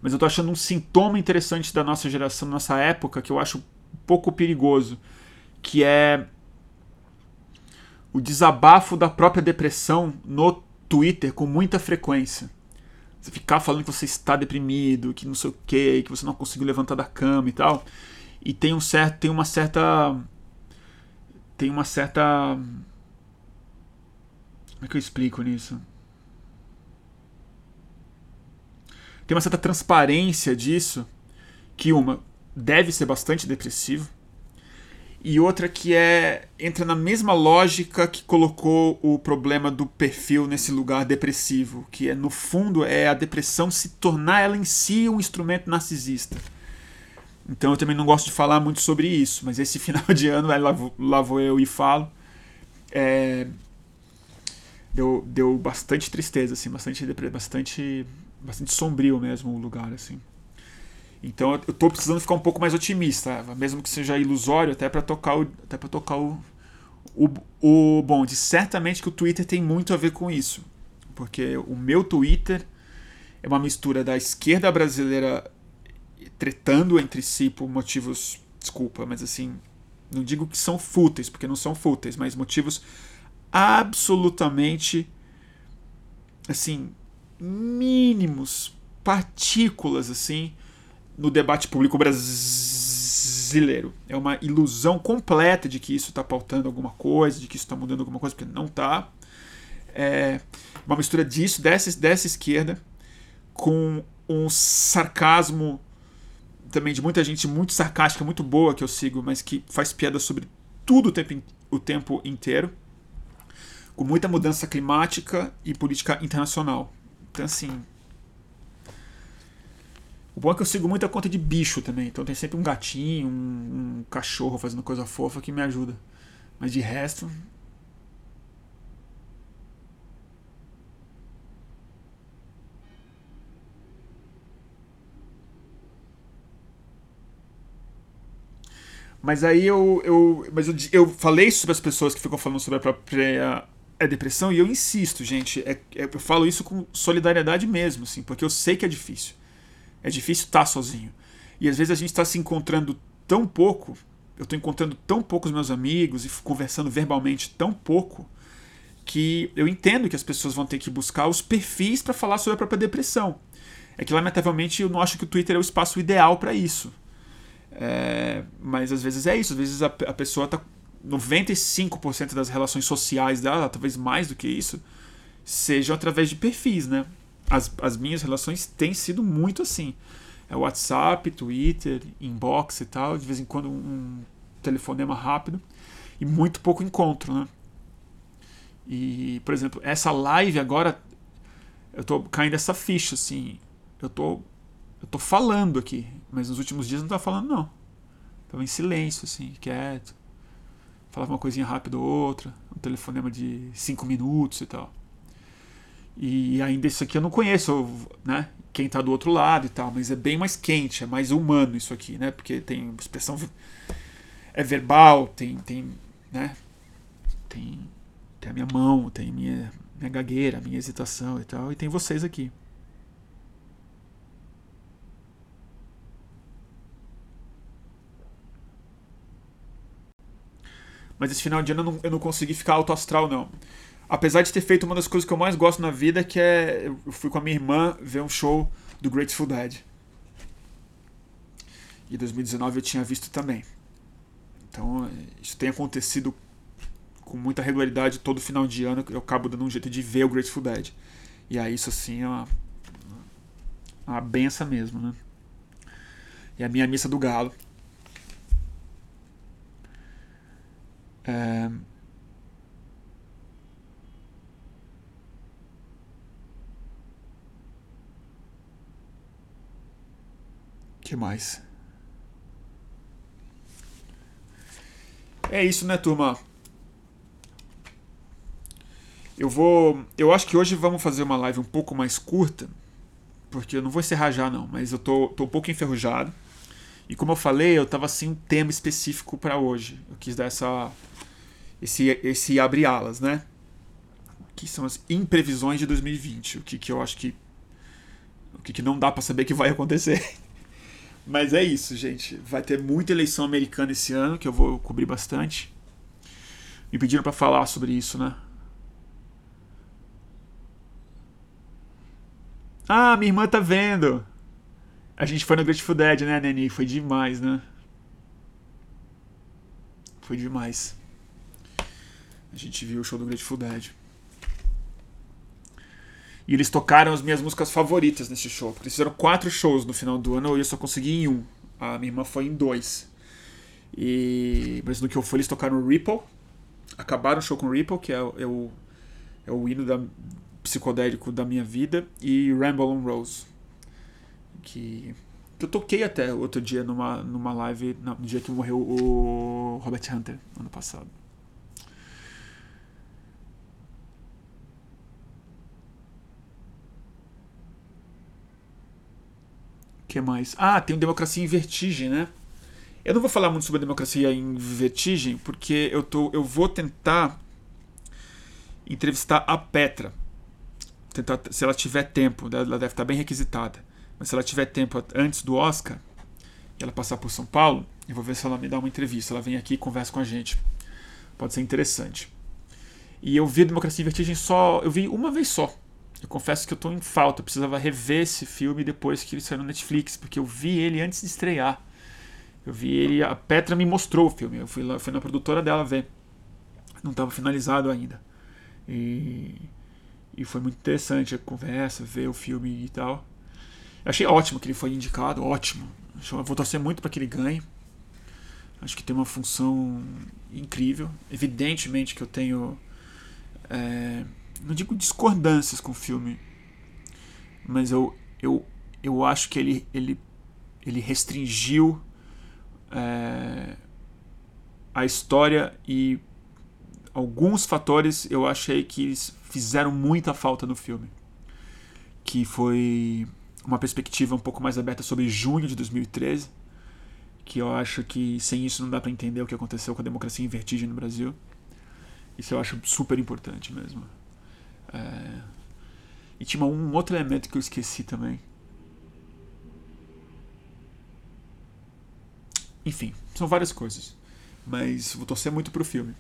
Mas eu tô achando um sintoma interessante da nossa geração, da nossa época, que eu acho um pouco perigoso, que é o desabafo da própria depressão no Twitter com muita frequência. Você ficar falando que você está deprimido, que não sei o que, que você não conseguiu levantar da cama e tal. E tem um certo, tem uma certa tem uma certa como é que eu explico nisso? Tem uma certa transparência disso que uma deve ser bastante depressivo e outra que é entra na mesma lógica que colocou o problema do perfil nesse lugar depressivo, que é no fundo é a depressão se tornar ela em si um instrumento narcisista. Então eu também não gosto de falar muito sobre isso, mas esse final de ano, lá, vou, lá vou eu e falo, é, deu, deu bastante tristeza, assim, bastante, bastante, bastante sombrio mesmo o lugar, assim. Então eu estou precisando ficar um pouco mais otimista, mesmo que seja ilusório, até para tocar o, até para tocar o, o, o bonde. Certamente que o Twitter tem muito a ver com isso, porque o meu Twitter é uma mistura da esquerda brasileira tretando entre si por motivos, desculpa, mas assim, não digo que são fúteis, porque não são fúteis, mas motivos absolutamente assim mínimos, partículas assim no debate público brasileiro. É uma ilusão completa de que isso está pautando alguma coisa, de que isso está mudando alguma coisa, porque não está. É uma mistura disso, dessa, dessa esquerda, com um sarcasmo também de muita gente muito sarcástica, muito boa que eu sigo, mas que faz piada sobre tudo o tempo, o tempo inteiro, com muita mudança climática e política internacional. Então, assim, o bom é que eu sigo muita conta de bicho também. Então tem sempre um gatinho, um, um cachorro fazendo coisa fofa que me ajuda. Mas de resto. Mas aí eu, eu, mas eu, eu falei sobre as pessoas que ficam falando sobre a própria a depressão e eu insisto, gente. É, é, eu falo isso com solidariedade mesmo, assim, porque eu sei que é difícil. É difícil estar sozinho. E às vezes a gente está se encontrando tão pouco, eu estou encontrando tão poucos meus amigos e conversando verbalmente tão pouco, que eu entendo que as pessoas vão ter que buscar os perfis para falar sobre a própria depressão. É que, lamentavelmente, eu não acho que o Twitter é o espaço ideal para isso. É, mas às vezes é isso, às vezes a, a pessoa está 95% das relações sociais dela, talvez mais do que isso, sejam através de perfis, né? As, as minhas relações têm sido muito assim. É WhatsApp, Twitter, inbox e tal, de vez em quando um telefonema rápido e muito pouco encontro, né? E, por exemplo, essa live agora eu tô caindo essa ficha assim. Eu tô eu tô falando aqui, mas nos últimos dias não tava falando, não. Tava em silêncio, assim, quieto. Falava uma coisinha rápida ou outra, um telefonema de cinco minutos e tal. E ainda isso aqui eu não conheço, né? Quem tá do outro lado e tal, mas é bem mais quente, é mais humano isso aqui, né? Porque tem expressão é verbal, tem tem, né? Tem tem a minha mão, tem minha minha gagueira, minha hesitação e tal, e tem vocês aqui. Mas esse final de ano eu não, eu não consegui ficar alto astral, não. Apesar de ter feito uma das coisas que eu mais gosto na vida, que é. Eu fui com a minha irmã ver um show do Grateful Dead. E 2019 eu tinha visto também. Então, isso tem acontecido com muita regularidade todo final de ano. Eu acabo dando um jeito de ver o Grateful Dead. E aí, isso assim é uma, uma benção mesmo, né? E a minha missa do galo. É... que mais? É isso, né, turma? Eu vou. Eu acho que hoje vamos fazer uma live um pouco mais curta. Porque eu não vou encerrar já, não. Mas eu tô, tô um pouco enferrujado. E como eu falei, eu tava sem um tema específico para hoje. Eu quis dar essa. Esse, esse abre alas, né? Que são as imprevisões de 2020. O que, que eu acho que. O que, que não dá para saber que vai acontecer. Mas é isso, gente. Vai ter muita eleição americana esse ano, que eu vou cobrir bastante. Me pediram para falar sobre isso, né? Ah, minha irmã tá vendo. A gente foi no Grateful Dead, né, Neni? Foi demais, né? Foi demais. A gente viu o show do Grateful Dead. E eles tocaram as minhas músicas favoritas nesse show. Porque eles fizeram quatro shows no final do ano e eu só consegui em um. A minha irmã foi em dois. E... Mas no que eu fui, eles tocaram Ripple. Acabaram o show com Ripple, que é, é, o, é o hino da, psicodélico da minha vida. E Ramble on Rose. Que, eu toquei até outro dia numa, numa live, no dia que morreu o Robert Hunter, ano passado. Que mais? Ah, tem o Democracia em Vertigem, né? Eu não vou falar muito sobre a democracia em vertigem, porque eu, tô, eu vou tentar entrevistar a Petra. Tentar, se ela tiver tempo, né? ela deve estar bem requisitada. Mas se ela tiver tempo antes do Oscar, e ela passar por São Paulo, eu vou ver se ela me dá uma entrevista. Ela vem aqui e conversa com a gente. Pode ser interessante. E eu vi a Democracia em Vertigem só. Eu vi uma vez só. Eu confesso que eu estou em falta. Eu precisava rever esse filme depois que ele saiu no Netflix, porque eu vi ele antes de estrear. Eu vi ele. A Petra me mostrou o filme. Eu fui, lá, fui na produtora dela ver. Não estava finalizado ainda. E, e foi muito interessante a conversa, ver o filme e tal. Eu achei ótimo que ele foi indicado, ótimo. Eu vou torcer muito para que ele ganhe. Acho que tem uma função incrível. Evidentemente que eu tenho. É, não digo discordâncias com o filme, mas eu, eu, eu acho que ele, ele, ele restringiu é, a história e alguns fatores eu achei que fizeram muita falta no filme. Que foi uma perspectiva um pouco mais aberta sobre junho de 2013, que eu acho que sem isso não dá para entender o que aconteceu com a democracia em vertigem no Brasil. Isso eu acho super importante mesmo. É... E tinha um outro elemento que eu esqueci também. Enfim, são várias coisas. Mas vou torcer muito pro filme.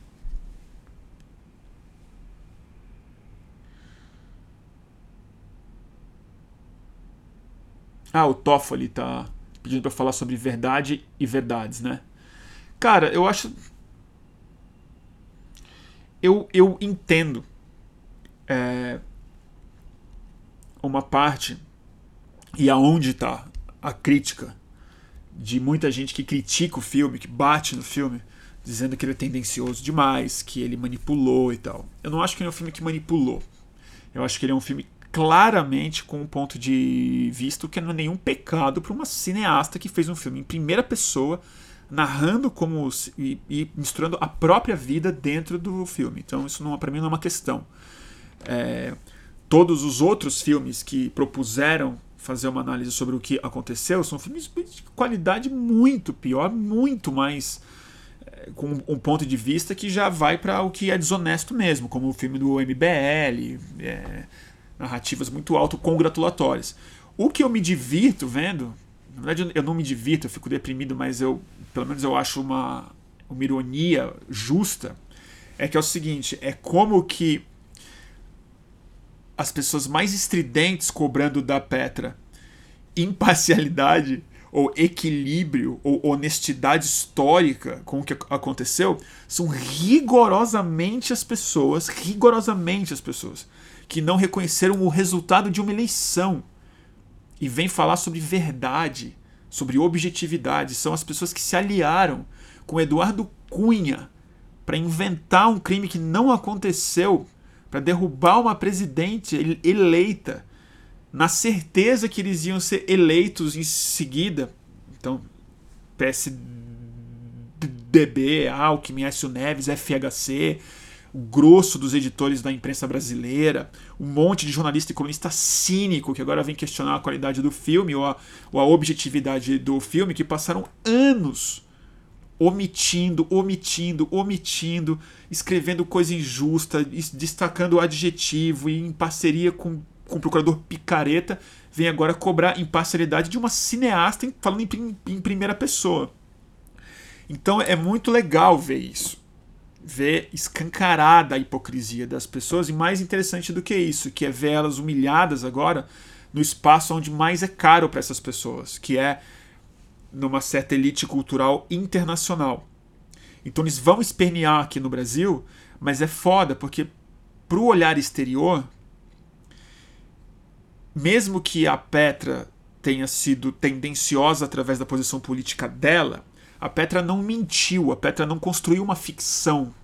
Ah, o Toffoli tá pedindo para falar sobre verdade e verdades, né? Cara, eu acho. Eu, eu entendo é, uma parte e aonde está a crítica de muita gente que critica o filme, que bate no filme, dizendo que ele é tendencioso demais, que ele manipulou e tal. Eu não acho que ele é um filme que manipulou. Eu acho que ele é um filme claramente com um ponto de vista que não é nenhum pecado para uma cineasta que fez um filme em primeira pessoa, narrando como e, e misturando a própria vida dentro do filme. Então isso não para mim não é uma questão. É, todos os outros filmes que propuseram fazer uma análise sobre o que aconteceu são filmes de qualidade muito pior, muito mais é, com um ponto de vista que já vai para o que é desonesto mesmo, como o filme do MBL, é, narrativas muito autocongratulatórias. O que eu me divirto vendo, na verdade eu não me divirto, eu fico deprimido, mas eu, pelo menos eu acho uma, uma ironia justa, é que é o seguinte, é como que as pessoas mais estridentes cobrando da Petra imparcialidade ou equilíbrio ou honestidade histórica com o que aconteceu são rigorosamente as pessoas, rigorosamente as pessoas que não reconheceram o resultado de uma eleição e vêm falar sobre verdade, sobre objetividade, são as pessoas que se aliaram com Eduardo Cunha para inventar um crime que não aconteceu para derrubar uma presidente eleita, na certeza que eles iam ser eleitos em seguida. Então, PSDB, Alckmin, Écio Neves, FHC, o grosso dos editores da imprensa brasileira, um monte de jornalista e colunista cínico que agora vem questionar a qualidade do filme ou a, ou a objetividade do filme, que passaram anos omitindo, omitindo, omitindo, escrevendo coisa injusta, destacando o adjetivo e em parceria com, com o procurador Picareta, vem agora cobrar imparcialidade de uma cineasta falando em, em primeira pessoa. Então é muito legal ver isso. Ver escancarada a hipocrisia das pessoas e mais interessante do que isso, que é ver elas humilhadas agora no espaço onde mais é caro para essas pessoas, que é numa certa elite cultural internacional. Então eles vão espernear aqui no Brasil, mas é foda porque pro olhar exterior, mesmo que a Petra tenha sido tendenciosa através da posição política dela, a Petra não mentiu, a Petra não construiu uma ficção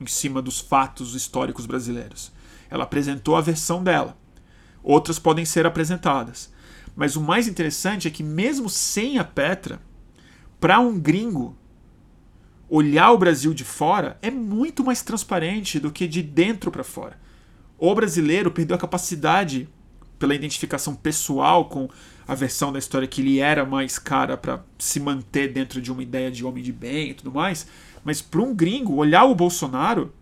em cima dos fatos históricos brasileiros. Ela apresentou a versão dela. Outras podem ser apresentadas. Mas o mais interessante é que, mesmo sem a Petra, para um gringo, olhar o Brasil de fora é muito mais transparente do que de dentro para fora. O brasileiro perdeu a capacidade, pela identificação pessoal com a versão da história que ele era mais cara para se manter dentro de uma ideia de homem de bem e tudo mais. Mas para um gringo, olhar o Bolsonaro,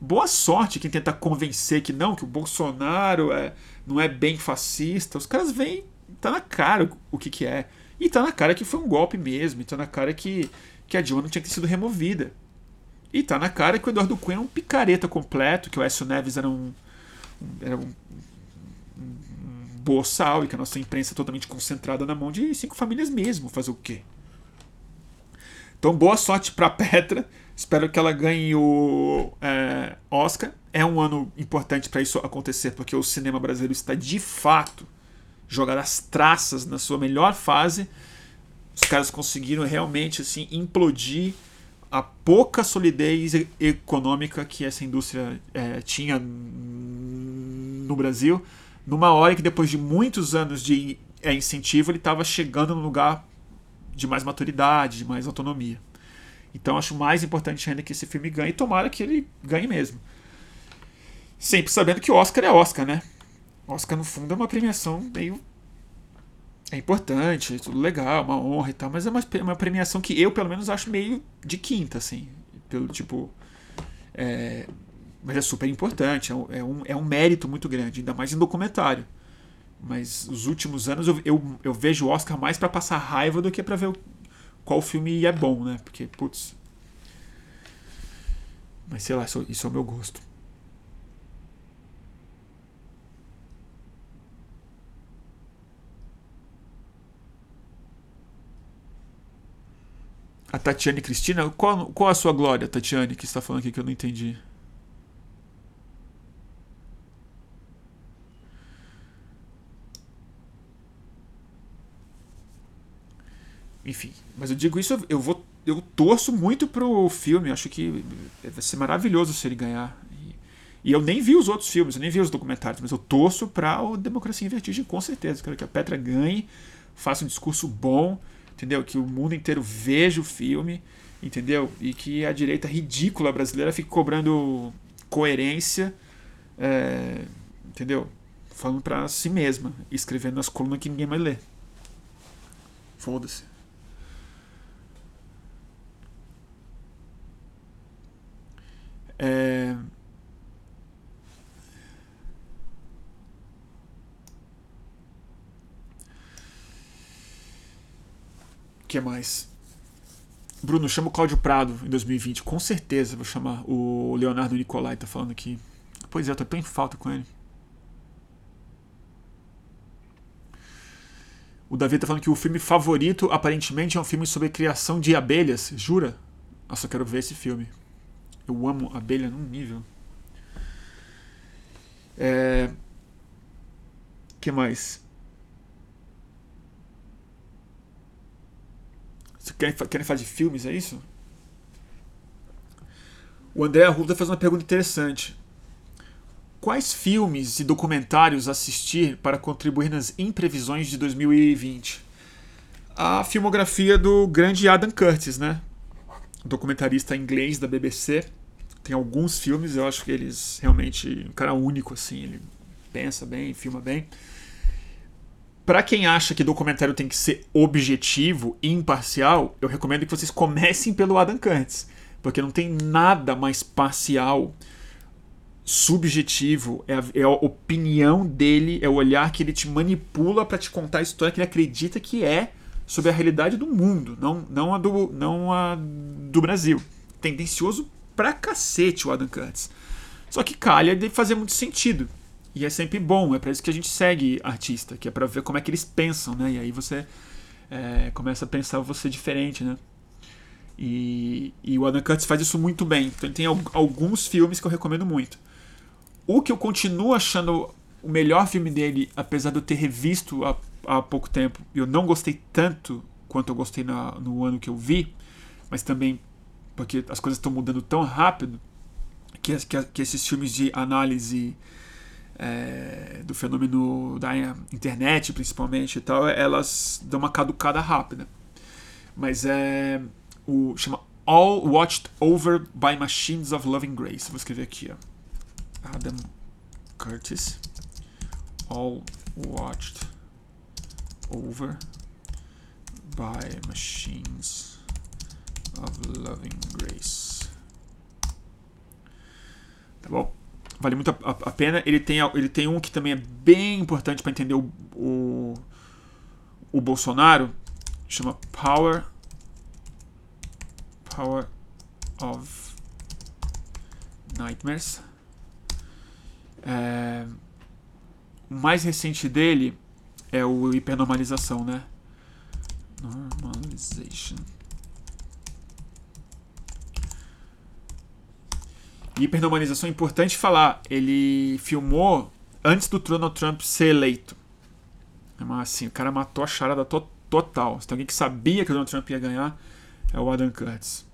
boa sorte quem tenta convencer que não, que o Bolsonaro é, não é bem fascista. Os caras veem, tá na cara o que, que é. E tá na cara que foi um golpe mesmo, e tá na cara que, que a Dilma não tinha que ter sido removida. E tá na cara que o Eduardo Cunha é um picareta completo, que o Écio Neves era um, era um, um, um boçal e que a nossa imprensa é totalmente concentrada na mão de cinco famílias mesmo. Fazer o quê? Então, boa sorte pra Petra. Espero que ela ganhe o é, Oscar. É um ano importante para isso acontecer, porque o cinema brasileiro está de fato jogado as traças na sua melhor fase. Os caras conseguiram realmente assim implodir a pouca solidez econômica que essa indústria é, tinha no Brasil, numa hora que depois de muitos anos de é, incentivo ele estava chegando num lugar de mais maturidade, de mais autonomia. Então acho mais importante ainda que esse filme ganhe e tomara que ele ganhe mesmo. Sempre sabendo que o Oscar é Oscar, né? Oscar, no fundo, é uma premiação meio. É importante, tudo legal, uma honra e tal, mas é uma, uma premiação que eu, pelo menos, acho meio de quinta, assim. Pelo tipo. É, mas é super importante, é um, é, um, é um mérito muito grande, ainda mais em documentário. Mas os últimos anos eu, eu, eu vejo o Oscar mais para passar raiva do que para ver o, qual filme é bom, né? Porque, putz. Mas sei lá, isso, isso é o meu gosto. A Tatiane Cristina, qual, qual a sua glória, Tatiane, que está falando aqui que eu não entendi? Enfim, mas eu digo isso, eu vou, eu torço muito pro filme, acho que vai ser maravilhoso se ele ganhar. E eu nem vi os outros filmes, eu nem vi os documentários, mas eu torço para o Democracia em Vertigem, com certeza. Quero que a Petra ganhe, faça um discurso bom, entendeu? Que o mundo inteiro veja o filme, entendeu? E que a direita ridícula brasileira fique cobrando coerência, é, entendeu? Falando para si mesma, escrevendo nas colunas que ninguém mais lê. Foda-se. É... que mais? Bruno, chama o Cláudio Prado em 2020. Com certeza vou chamar. O Leonardo Nicolai tá falando aqui. Pois é, eu tô tão em falta com ele. O Davi tá falando que o filme favorito aparentemente é um filme sobre criação de abelhas. Jura? Eu quero ver esse filme. Eu amo abelha num nível. É... que mais? Você querem, falar de filmes, é isso? O André Arruda faz uma pergunta interessante. Quais filmes e documentários assistir para contribuir nas imprevisões de 2020? A filmografia do grande Adam Curtis, né? Documentarista inglês da BBC. Tem alguns filmes, eu acho que eles realmente. Um cara único, assim. Ele pensa bem, filma bem. Para quem acha que documentário tem que ser objetivo e imparcial, eu recomendo que vocês comecem pelo Adam Curtis. Porque não tem nada mais parcial subjetivo, é a, é a, opinião dele, é o olhar que ele te manipula para te contar a história que ele acredita que é sobre a realidade do mundo, não, não, a, do, não a do Brasil. Tendencioso pra cacete o Adam Curtis. Só que calha de fazer muito sentido. E é sempre bom, é para isso que a gente segue artista, que é para ver como é que eles pensam, né? E aí você é, começa a pensar você diferente, né? E, e o Adam Curtis faz isso muito bem. Então ele tem alguns filmes que eu recomendo muito. O que eu continuo achando o melhor filme dele, apesar de eu ter revisto há, há pouco tempo, eu não gostei tanto quanto eu gostei na, no ano que eu vi, mas também porque as coisas estão mudando tão rápido que, que, que esses filmes de análise é, do fenômeno da internet, principalmente e tal, elas dão uma caducada rápida. Mas é o chama All Watched Over by Machines of Loving Grace. Vou escrever aqui, ó. Adam Curtis. All watched over by machines of loving grace. Tá bom? Vale muito a, a, a, pena. Ele tem, ele tem um que também é bem importante para entender o, o, o Bolsonaro. Chama Power Power of Nightmares. É, o mais recente dele é o hipernormalização, né? Normalization. Hipernormalização é importante falar. Ele filmou antes do Donald Trump ser eleito. Mas assim, o cara matou a charada to total. Se tem alguém que sabia que o Donald Trump ia ganhar, é o Adam Curtis.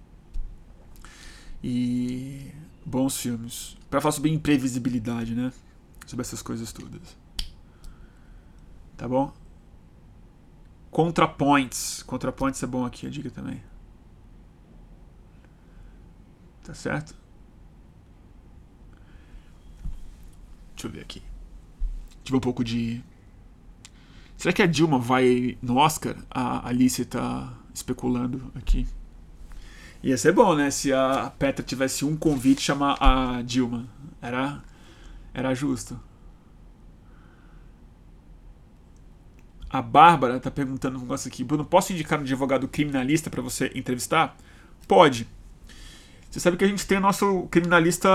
E bons filmes. Para falar sobre imprevisibilidade, né? Sobre essas coisas todas. Tá bom? Contrapoints. Contrapoints é bom aqui, a dica também. Tá certo? Deixa eu ver aqui. Tive um pouco de. Será que a Dilma vai no Oscar? A Alice tá especulando aqui. Ia ser bom, né? Se a Petra tivesse um convite chamar a Dilma. Era, era justo. A Bárbara tá perguntando um negócio aqui. Bruno, posso indicar um advogado criminalista para você entrevistar? Pode. Você sabe que a gente tem o nosso criminalista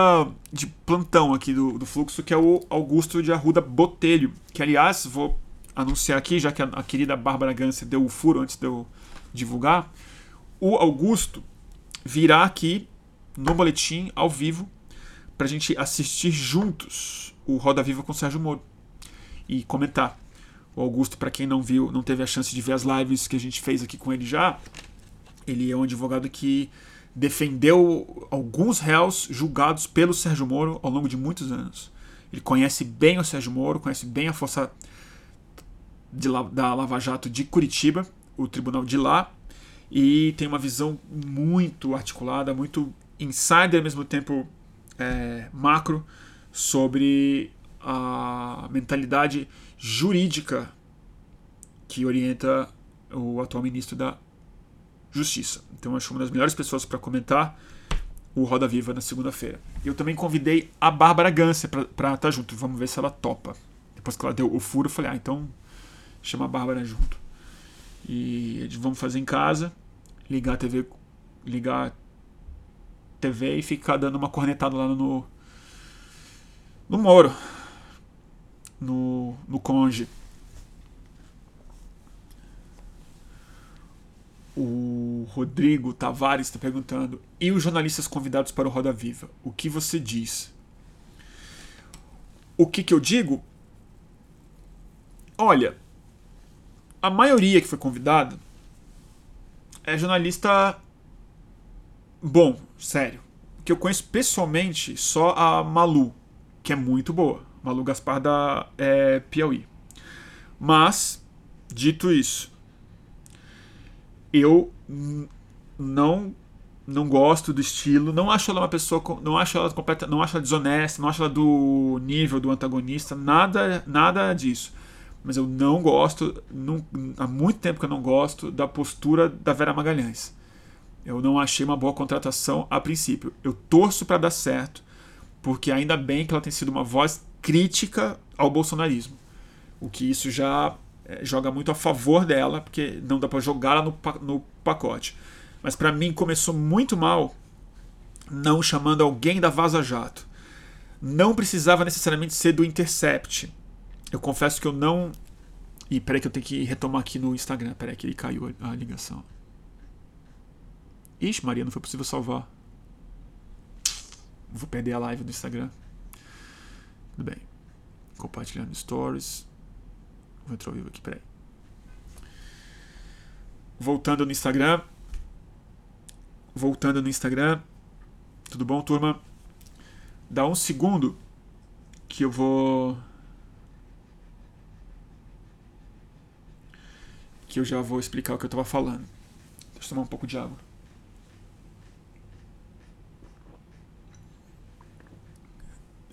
de plantão aqui do, do Fluxo, que é o Augusto de Arruda Botelho. Que, aliás, vou anunciar aqui, já que a, a querida Bárbara Ganser deu o furo antes de eu divulgar. O Augusto virá aqui no boletim ao vivo para a gente assistir juntos o Roda Viva com o Sérgio Moro e comentar. O Augusto, para quem não viu, não teve a chance de ver as lives que a gente fez aqui com ele já, ele é um advogado que defendeu alguns réus julgados pelo Sérgio Moro ao longo de muitos anos. Ele conhece bem o Sérgio Moro, conhece bem a força de, da Lava Jato de Curitiba, o tribunal de lá, e tem uma visão muito articulada, muito insider, ao mesmo tempo é, macro, sobre a mentalidade jurídica que orienta o atual ministro da Justiça. Então, acho uma das melhores pessoas para comentar o Roda Viva na segunda-feira. Eu também convidei a Bárbara Gância para estar tá junto. Vamos ver se ela topa. Depois que ela deu o furo, eu falei: ah, então chama a Bárbara junto. E vamos fazer em casa, ligar a TV, ligar a TV e ficar dando uma cornetada lá no no Moro, no, no Conge. O Rodrigo Tavares está perguntando: e os jornalistas convidados para o Roda Viva? O que você diz? O que, que eu digo? Olha, a maioria que foi convidada é jornalista bom, sério. Que eu conheço pessoalmente só a Malu, que é muito boa. Malu Gaspar da é, Piauí. Mas, dito isso, eu não não gosto do estilo, não acho ela uma pessoa, não acho ela completa, não acho ela desonesta, não acho ela do nível do antagonista, nada, nada disso. Mas eu não gosto, não, há muito tempo que eu não gosto da postura da Vera Magalhães. Eu não achei uma boa contratação a princípio. Eu torço para dar certo, porque ainda bem que ela tem sido uma voz crítica ao bolsonarismo. O que isso já é, joga muito a favor dela, porque não dá para jogá-la no, no pacote. Mas para mim começou muito mal não chamando alguém da Vaza Jato. Não precisava necessariamente ser do Intercept. Eu confesso que eu não. E peraí que eu tenho que retomar aqui no Instagram. Peraí que ele caiu a ligação. Ixi, Maria, não foi possível salvar. Vou perder a live do Instagram. Tudo bem. Compartilhando stories. Vou entrar ao vivo aqui, peraí. Voltando no Instagram. Voltando no Instagram. Tudo bom, turma? Dá um segundo que eu vou. Que eu já vou explicar o que eu estava falando. Deixa eu tomar um pouco de água.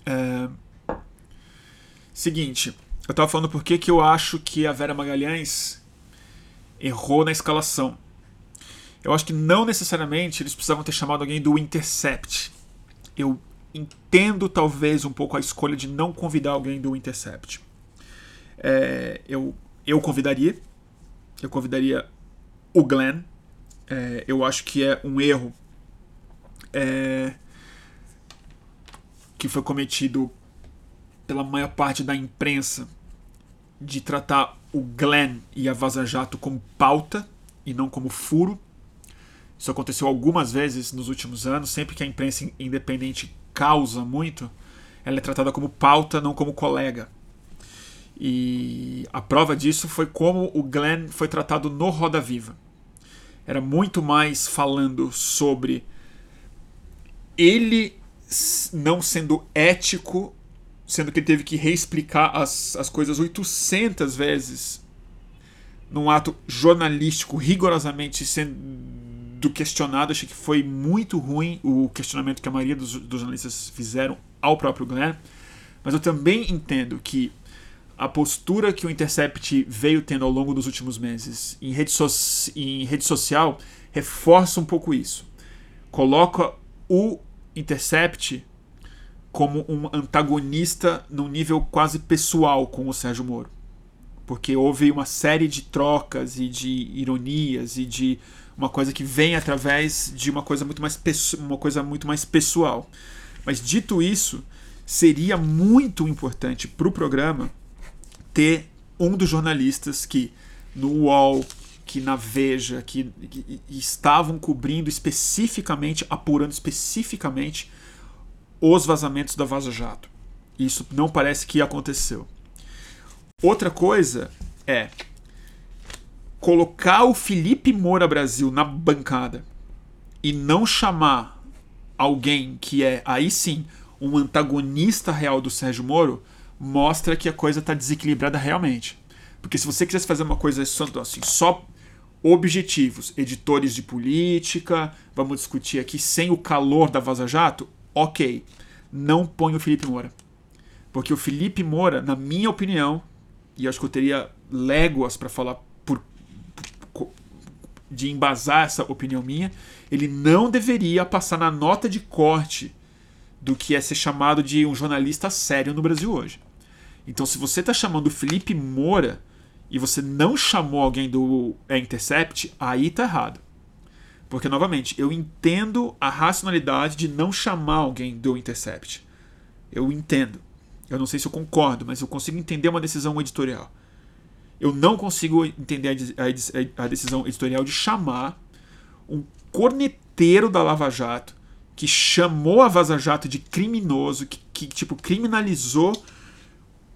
É... Seguinte, eu tava falando por que eu acho que a Vera Magalhães errou na escalação. Eu acho que não necessariamente eles precisavam ter chamado alguém do Intercept. Eu entendo talvez um pouco a escolha de não convidar alguém do Intercept. É, eu, eu convidaria. Eu convidaria o Glenn. É, eu acho que é um erro é, que foi cometido pela maior parte da imprensa de tratar o Glenn e a Vaza Jato como pauta e não como furo. Isso aconteceu algumas vezes nos últimos anos, sempre que a imprensa independente causa muito, ela é tratada como pauta, não como colega. E a prova disso foi como o Glenn foi tratado no Roda Viva. Era muito mais falando sobre ele não sendo ético sendo que ele teve que reexplicar as, as coisas 800 vezes num ato jornalístico rigorosamente sendo questionado. Achei que foi muito ruim o questionamento que a maioria dos, dos jornalistas fizeram ao próprio Glenn. Mas eu também entendo que a postura que o Intercept veio tendo ao longo dos últimos meses em rede, so em rede social reforça um pouco isso. Coloca o Intercept como um antagonista num nível quase pessoal com o Sérgio Moro. Porque houve uma série de trocas e de ironias e de uma coisa que vem através de uma coisa muito mais, uma coisa muito mais pessoal. Mas dito isso, seria muito importante para o programa ter um dos jornalistas que no UOL, que na Veja, que, que estavam cobrindo especificamente, apurando especificamente os vazamentos da Vaza Jato. Isso não parece que aconteceu. Outra coisa é colocar o Felipe Moura Brasil na bancada e não chamar alguém que é aí sim um antagonista real do Sérgio Moro mostra que a coisa está desequilibrada realmente. Porque se você quisesse fazer uma coisa assim, só objetivos, editores de política, vamos discutir aqui sem o calor da Vaza Jato, ok. Não põe o Felipe Moura. Porque o Felipe Moura, na minha opinião, e acho que eu teria léguas para falar por, por, de embasar essa opinião minha, ele não deveria passar na nota de corte do que é ser chamado de um jornalista sério no Brasil hoje. Então, se você está chamando o Felipe Moura e você não chamou alguém do Intercept, aí tá errado. Porque, novamente, eu entendo a racionalidade de não chamar alguém do Intercept. Eu entendo. Eu não sei se eu concordo, mas eu consigo entender uma decisão editorial. Eu não consigo entender a, a, a decisão editorial de chamar um corneteiro da Lava Jato que chamou a Vaza Jato de criminoso, que, que tipo criminalizou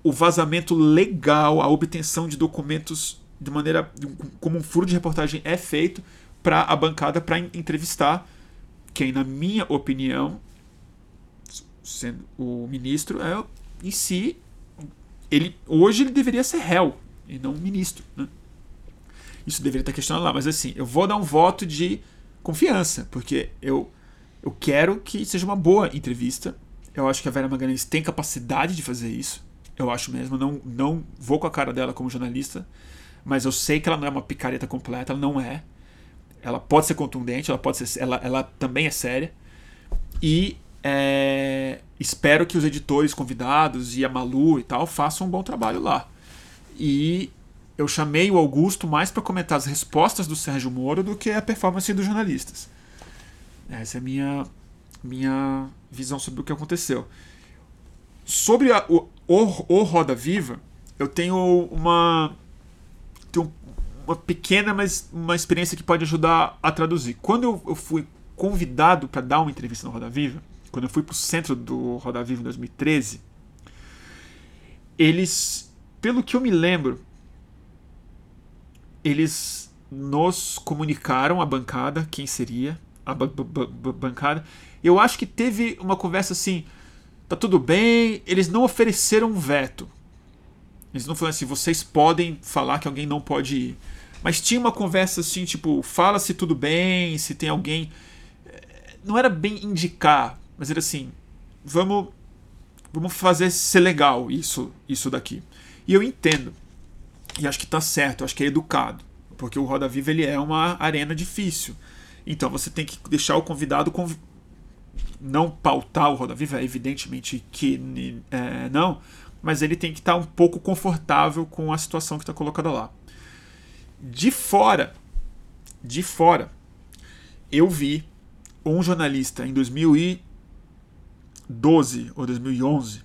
o vazamento legal, a obtenção de documentos de maneira como um furo de reportagem é feito para a bancada para entrevistar quem, na minha opinião, sendo o ministro, é em si ele hoje ele deveria ser réu e não ministro, né? Isso deveria estar questionado lá, mas assim, eu vou dar um voto de confiança, porque eu eu quero que seja uma boa entrevista. Eu acho que a Vera Magalhães tem capacidade de fazer isso. Eu acho mesmo. Não, não vou com a cara dela como jornalista, mas eu sei que ela não é uma picareta completa. Ela não é. Ela pode ser contundente, ela pode ser, ela, ela também é séria. E é, espero que os editores convidados e a Malu e tal façam um bom trabalho lá. E eu chamei o Augusto mais para comentar as respostas do Sérgio Moro do que a performance dos jornalistas. Essa é a minha, minha visão sobre o que aconteceu. Sobre a, o, o, o Roda Viva, eu tenho uma, uma pequena, mas uma experiência que pode ajudar a traduzir. Quando eu, eu fui convidado para dar uma entrevista no Roda Viva, quando eu fui para o centro do Roda Viva em 2013, eles, pelo que eu me lembro, eles nos comunicaram a bancada quem seria a bancada. Eu acho que teve uma conversa assim, tá tudo bem, eles não ofereceram um veto. Eles não falaram assim, vocês podem falar que alguém não pode ir. Mas tinha uma conversa assim, tipo, fala se tudo bem, se tem alguém. Eh, não era bem indicar, mas era assim, vamos vamos fazer ser legal isso isso daqui. E eu entendo. E acho que tá certo, acho que é educado, porque o Roda Viva ele é uma arena difícil. Então você tem que deixar o convidado conv... não pautar o Roda Viva, evidentemente que é, não, mas ele tem que estar um pouco confortável com a situação que está colocada lá. De fora, de fora, eu vi um jornalista em 2012 ou 2011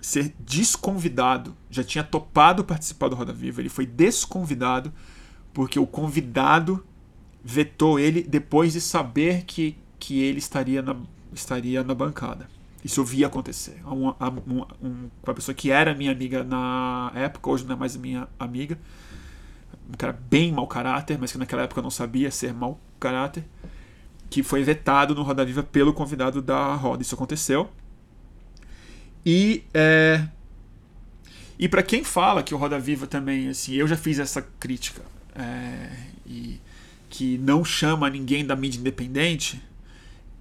ser desconvidado, já tinha topado participar do Roda Viva, ele foi desconvidado porque o convidado vetou ele depois de saber que, que ele estaria na, estaria na bancada. Isso eu vi acontecer. Uma, uma, uma pessoa que era minha amiga na época, hoje não é mais minha amiga, um cara bem mau caráter, mas que naquela época não sabia ser mau caráter, que foi vetado no Roda Viva pelo convidado da roda. Isso aconteceu. E é, e para quem fala que o Roda Viva também, assim, eu já fiz essa crítica. É, e que não chama ninguém da mídia independente,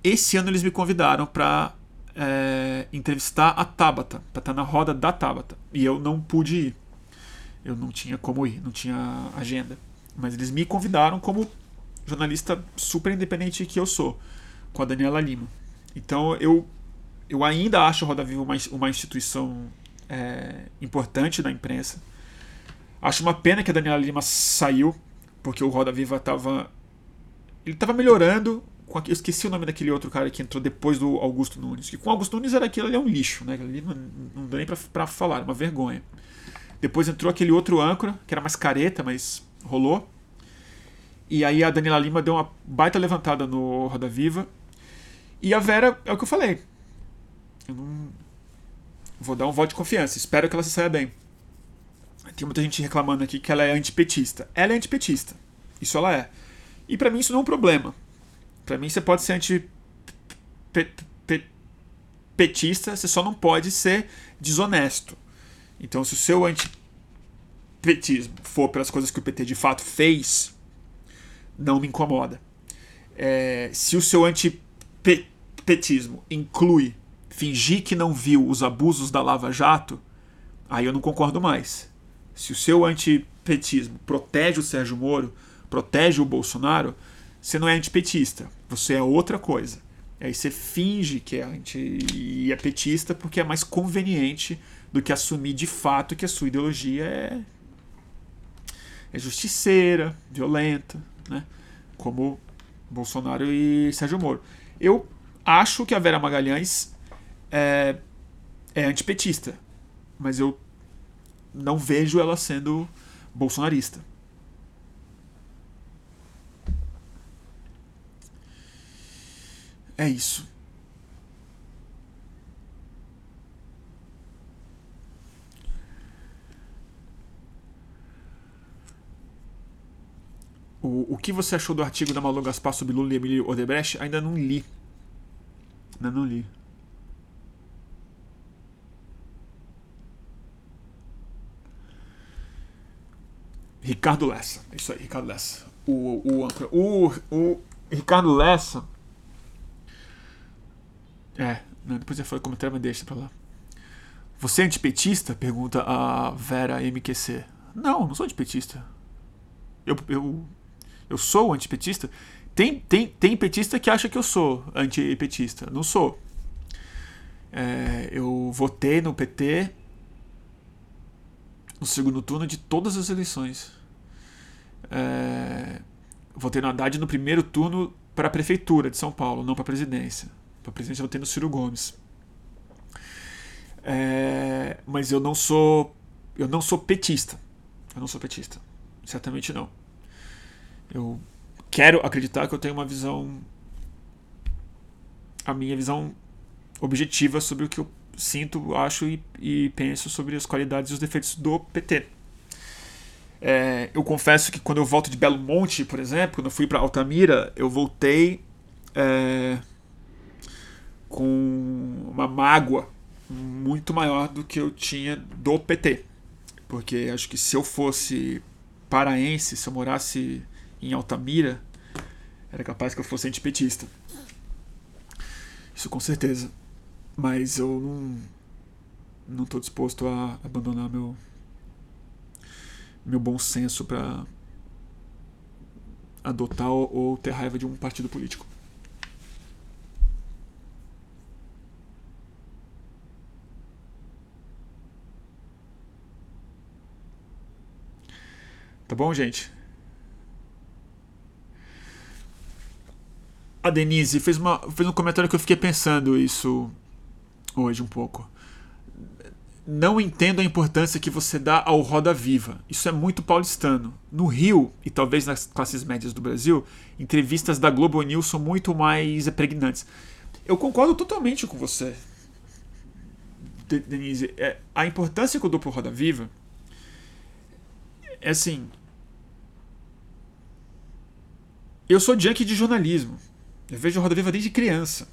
esse ano eles me convidaram para é, entrevistar a Tabata, para estar na roda da Tabata. E eu não pude ir. Eu não tinha como ir, não tinha agenda. Mas eles me convidaram como jornalista super independente que eu sou, com a Daniela Lima. Então eu, eu ainda acho a Roda Viva uma, uma instituição é, importante na imprensa. Acho uma pena que a Daniela Lima saiu porque o Roda Viva tava. Ele tava melhorando. Com Eu esqueci o nome daquele outro cara que entrou depois do Augusto Nunes. Que com o Augusto Nunes era aquilo ali é um lixo, né? Ali não, não dá nem pra, pra falar, é uma vergonha. Depois entrou aquele outro âncora, que era mais careta, mas rolou. E aí a Daniela Lima deu uma baita levantada no Roda Viva. E a Vera, é o que eu falei. Eu não. Vou dar um voto de confiança. Espero que ela se saia bem. Tem muita gente reclamando aqui que ela é antipetista. Ela é antipetista. Isso ela é. E para mim isso não é um problema. Para mim, você pode ser antipetista, você só não pode ser desonesto. Então, se o seu antipetismo for pelas coisas que o PT de fato fez, não me incomoda. É, se o seu antipetismo inclui fingir que não viu os abusos da Lava Jato, aí eu não concordo mais. Se o seu antipetismo protege o Sérgio Moro, protege o Bolsonaro, você não é antipetista, você é outra coisa. Aí você finge que é anti e é porque é mais conveniente do que assumir de fato que a sua ideologia é, é justiceira, violenta, né? como Bolsonaro e Sérgio Moro. Eu acho que a Vera Magalhães é, é antipetista, mas eu não vejo ela sendo bolsonarista. É isso. O, o que você achou do artigo da Malu Gaspar sobre Lula e Emílio Odebrecht? Ainda não li. Ainda não li. Ricardo Lessa. Isso aí, Ricardo Lessa. O, o, o, o Ricardo Lessa. É, depois eu falei comentário, mas deixa pra lá. Você é antipetista? Pergunta a Vera MQC. Não, não sou antipetista. Eu, eu eu sou antipetista. Tem, tem, tem petista que acha que eu sou antipetista. Não sou. É, eu votei no PT no segundo turno de todas as eleições. É, votei no Haddad no primeiro turno para a prefeitura de São Paulo, não para a presidência. Para a presidência eu votei no Ciro Gomes. É, mas eu não sou eu não sou petista. Eu não sou petista. Certamente não. Eu quero acreditar que eu tenho uma visão. A minha visão objetiva sobre o que eu sinto, acho e, e penso sobre as qualidades e os defeitos do PT. É, eu confesso que quando eu volto de Belo Monte, por exemplo, quando eu fui para Altamira, eu voltei é, com uma mágoa muito maior do que eu tinha do PT. Porque acho que se eu fosse paraense, se eu morasse em Altamira, era capaz que eu fosse antipetista. Isso com certeza. Mas eu não não estou disposto a abandonar meu meu bom senso para adotar ou ter raiva de um partido político. Tá bom, gente? A Denise fez, uma, fez um comentário que eu fiquei pensando isso hoje um pouco. Não entendo a importância que você dá ao Roda Viva. Isso é muito paulistano. No Rio, e talvez nas classes médias do Brasil, entrevistas da Globo News são muito mais pregnantes. Eu concordo totalmente com você, Denise. É, a importância que eu dou pro Roda Viva é assim. Eu sou junkie de jornalismo. Eu vejo Roda Viva desde criança.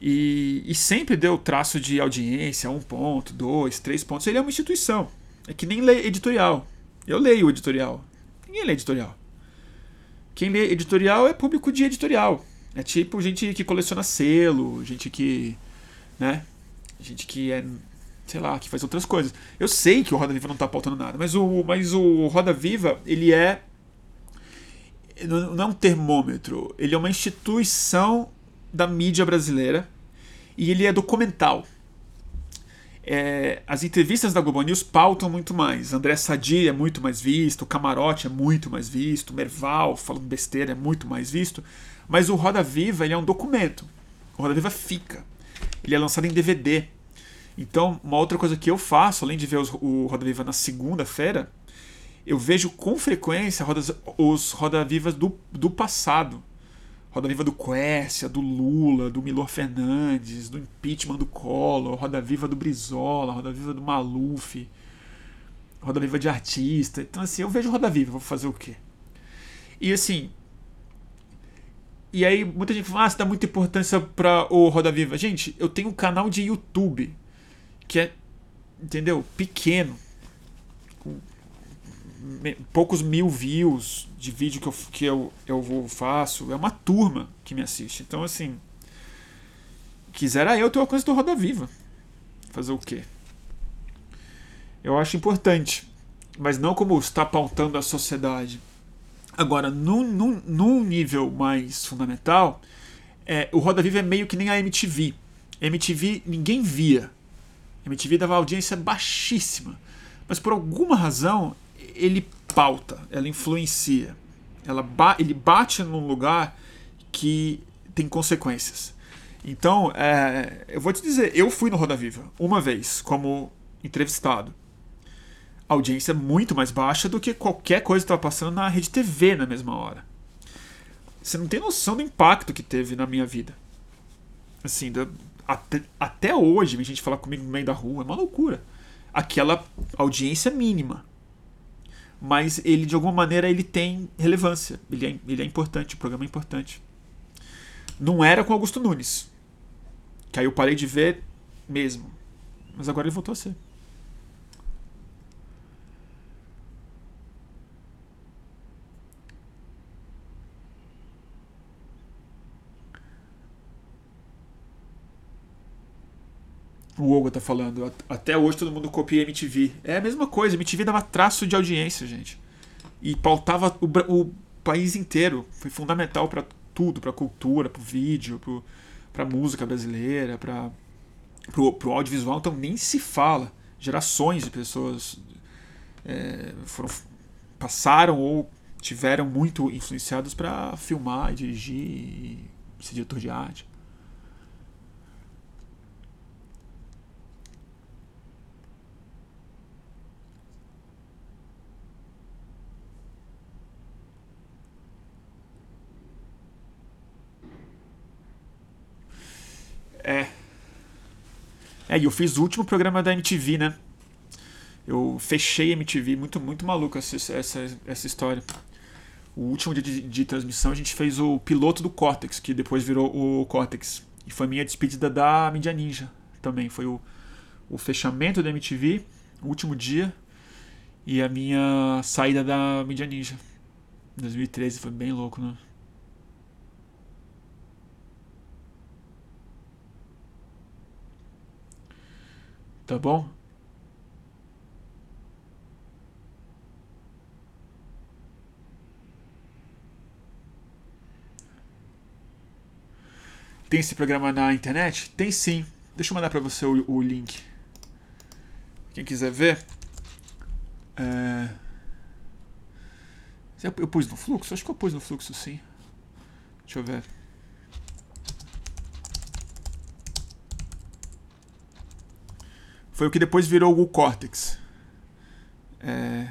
E, e, sempre deu traço de audiência, um ponto, dois, três pontos. Ele é uma instituição. É que nem lê editorial. Eu leio o editorial. Ninguém lê editorial. Quem lê editorial é público de editorial. É tipo gente que coleciona selo, gente que. né? Gente que é. sei lá, que faz outras coisas. Eu sei que o Roda Viva não está pautando nada, mas o, mas o Roda Viva, ele é não é um termômetro, ele é uma instituição da mídia brasileira e ele é documental. É, as entrevistas da Globo News pautam muito mais. André Sadi é muito mais visto, Camarote é muito mais visto, Merval falando besteira é muito mais visto. Mas o Roda Viva ele é um documento. O Roda Viva fica. Ele é lançado em DVD. Então, uma outra coisa que eu faço, além de ver o Roda Viva na segunda-feira, eu vejo com frequência rodas, os roda-vivas do, do passado. Roda-viva do Quércia, do Lula, do Milor Fernandes, do impeachment do Collor, roda-viva do Brizola, roda-viva do Maluf, roda-viva de artista. Então, assim, eu vejo roda-viva, vou fazer o quê? E, assim, E aí muita gente fala, ah, você dá muita importância para o Roda Viva. Gente, eu tenho um canal de YouTube que é, entendeu? Pequeno. Poucos mil views de vídeo que eu, que eu, eu faço. É uma turma que me assiste. Então, assim, quisera eu ter uma coisa do Roda Viva. Fazer o quê? Eu acho importante, mas não como está pautando a sociedade. Agora, num, num, num nível mais fundamental, é, o Roda Viva é meio que nem a MTV. MTV ninguém via. MTV dava audiência baixíssima. Mas por alguma razão, ele pauta, ela influencia. Ela ba ele bate num lugar que tem consequências. Então, é, eu vou te dizer, eu fui no Roda Viva uma vez como entrevistado audiência muito mais baixa do que qualquer coisa que estava passando na rede TV na mesma hora. Você não tem noção do impacto que teve na minha vida. Assim, da, até, até hoje, a gente fala comigo no meio da rua, é uma loucura. Aquela audiência mínima. Mas ele, de alguma maneira, ele tem relevância. Ele é, ele é importante, o programa é importante. Não era com Augusto Nunes. Que aí eu parei de ver mesmo. Mas agora ele voltou a ser. O Hugo tá falando. Até hoje todo mundo copia MTV. É a mesma coisa. MTV dava traço de audiência, gente. E pautava o, o país inteiro. Foi fundamental para tudo, para cultura, para vídeo, para música brasileira, para pro, pro audiovisual. Então nem se fala. Gerações de pessoas é, foram passaram ou tiveram muito influenciados para filmar, dirigir, ser diretor de arte. É. É, e eu fiz o último programa da MTV, né? Eu fechei a MTV, muito, muito maluco essa, essa, essa história. O último dia de, de, transmissão a gente fez o piloto do Cortex, que depois virou o Cortex. E foi minha despedida da Mídia Ninja também. Foi o, o fechamento da MTV, o último dia, e a minha saída da Mídia Ninja. 2013 foi bem louco, né? Tá bom? Tem esse programa na internet? Tem sim. Deixa eu mandar para você o, o, link. Quem quiser ver. É... Eu, pus no fluxo? Acho que eu pus no fluxo sim. Deixa eu ver. Foi o que depois virou o Cortex. É...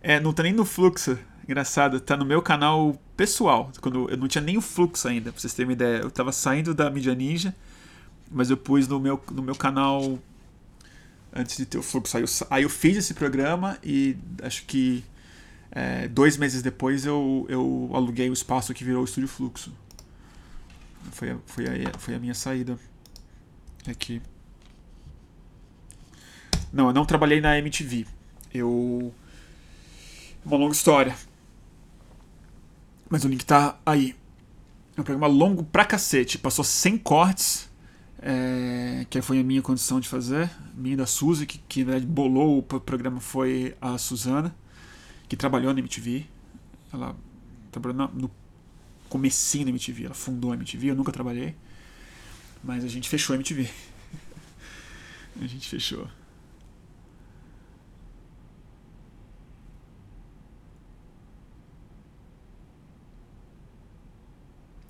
é, não tá nem no fluxo. Engraçado, tá no meu canal pessoal. Quando eu não tinha nem o fluxo ainda, pra vocês terem uma ideia. Eu tava saindo da mídia ninja, mas eu pus no meu, no meu canal antes de ter o fluxo. Aí eu, aí eu fiz esse programa e acho que é, dois meses depois eu, eu aluguei o espaço que virou o Estúdio Fluxo. Foi, foi, a, foi a minha saída aqui. Não, eu não trabalhei na MTV. Eu. Uma longa história. Mas o link tá aí. É um programa longo pra cacete. Passou 100 cortes. É, que foi a minha condição de fazer. Minha da Suzy, que, que na verdade bolou o programa foi a Suzana, que trabalhou na MTV. Ela trabalhou no comecinho da MTV. Ela fundou a MTV. Eu nunca trabalhei. Mas a gente fechou a MTV. a gente fechou.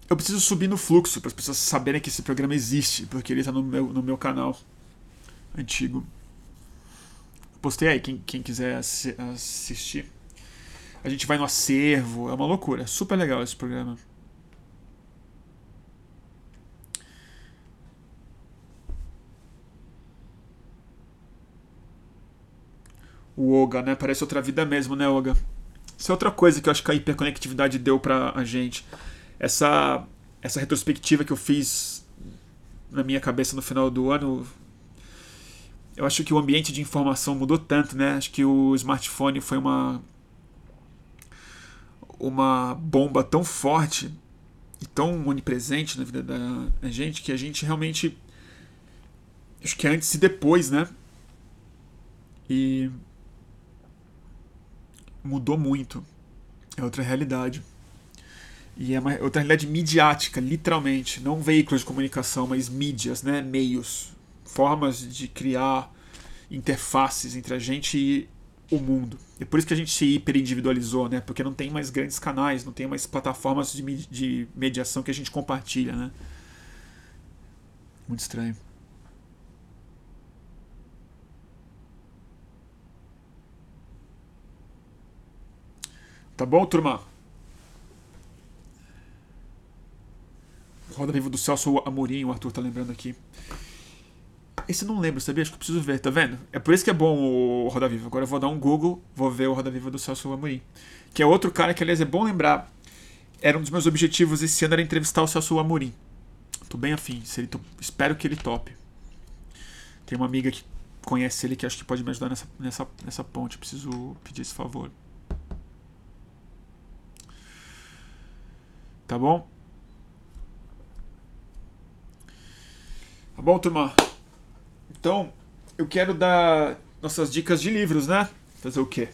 Eu preciso subir no fluxo para as pessoas saberem que esse programa existe, porque ele está no meu, no meu canal antigo. Postei aí, quem, quem quiser assistir. A gente vai no acervo, é uma loucura. Super legal esse programa. O Oga, né? Parece outra vida mesmo, né, Oga? Isso é outra coisa que eu acho que a hiperconectividade deu pra a gente. Essa, essa retrospectiva que eu fiz na minha cabeça no final do ano, eu acho que o ambiente de informação mudou tanto, né? Acho que o smartphone foi uma uma bomba tão forte e tão onipresente na vida da gente que a gente realmente acho que é antes e depois, né? E mudou muito. É outra realidade. E é uma outra realidade midiática, literalmente. Não veículos de comunicação, mas mídias, né? meios. Formas de criar interfaces entre a gente e o mundo. É por isso que a gente se hiperindividualizou, né? Porque não tem mais grandes canais, não tem mais plataformas de, de mediação que a gente compartilha, né? Muito estranho. Tá bom, turma? Roda Viva do Celso Amorim, o Arthur tá lembrando aqui. Esse eu não lembro, sabia? Acho que eu preciso ver, tá vendo? É por isso que é bom o Roda Viva. Agora eu vou dar um Google, vou ver o Roda Viva do Celso Amorim. Que é outro cara que, aliás, é bom lembrar. Era um dos meus objetivos esse ano, era entrevistar o Celso Amorim. Tô bem afim, ele espero que ele tope. Tem uma amiga que conhece ele que acho que pode me ajudar nessa, nessa, nessa ponte. Eu preciso pedir esse favor. Tá bom? Tá bom, turma? Então, eu quero dar nossas dicas de livros, né? Fazer o quê?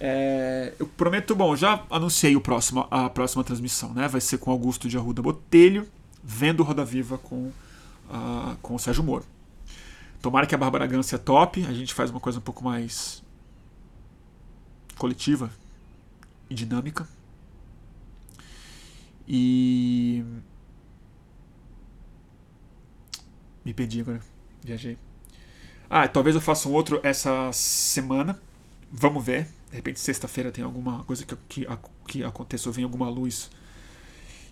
É, eu prometo, bom, já anunciei o próximo, a próxima transmissão, né? Vai ser com Augusto de Arruda Botelho, vendo Roda Viva com, uh, com o Sérgio Moro. Tomara que a Bárbara Gância top, a gente faz uma coisa um pouco mais coletiva e dinâmica. E. Me perdi agora. Viajei. Ah, talvez eu faça um outro essa semana. Vamos ver. De repente, sexta-feira tem alguma coisa que, que, que aconteça, ou vem alguma luz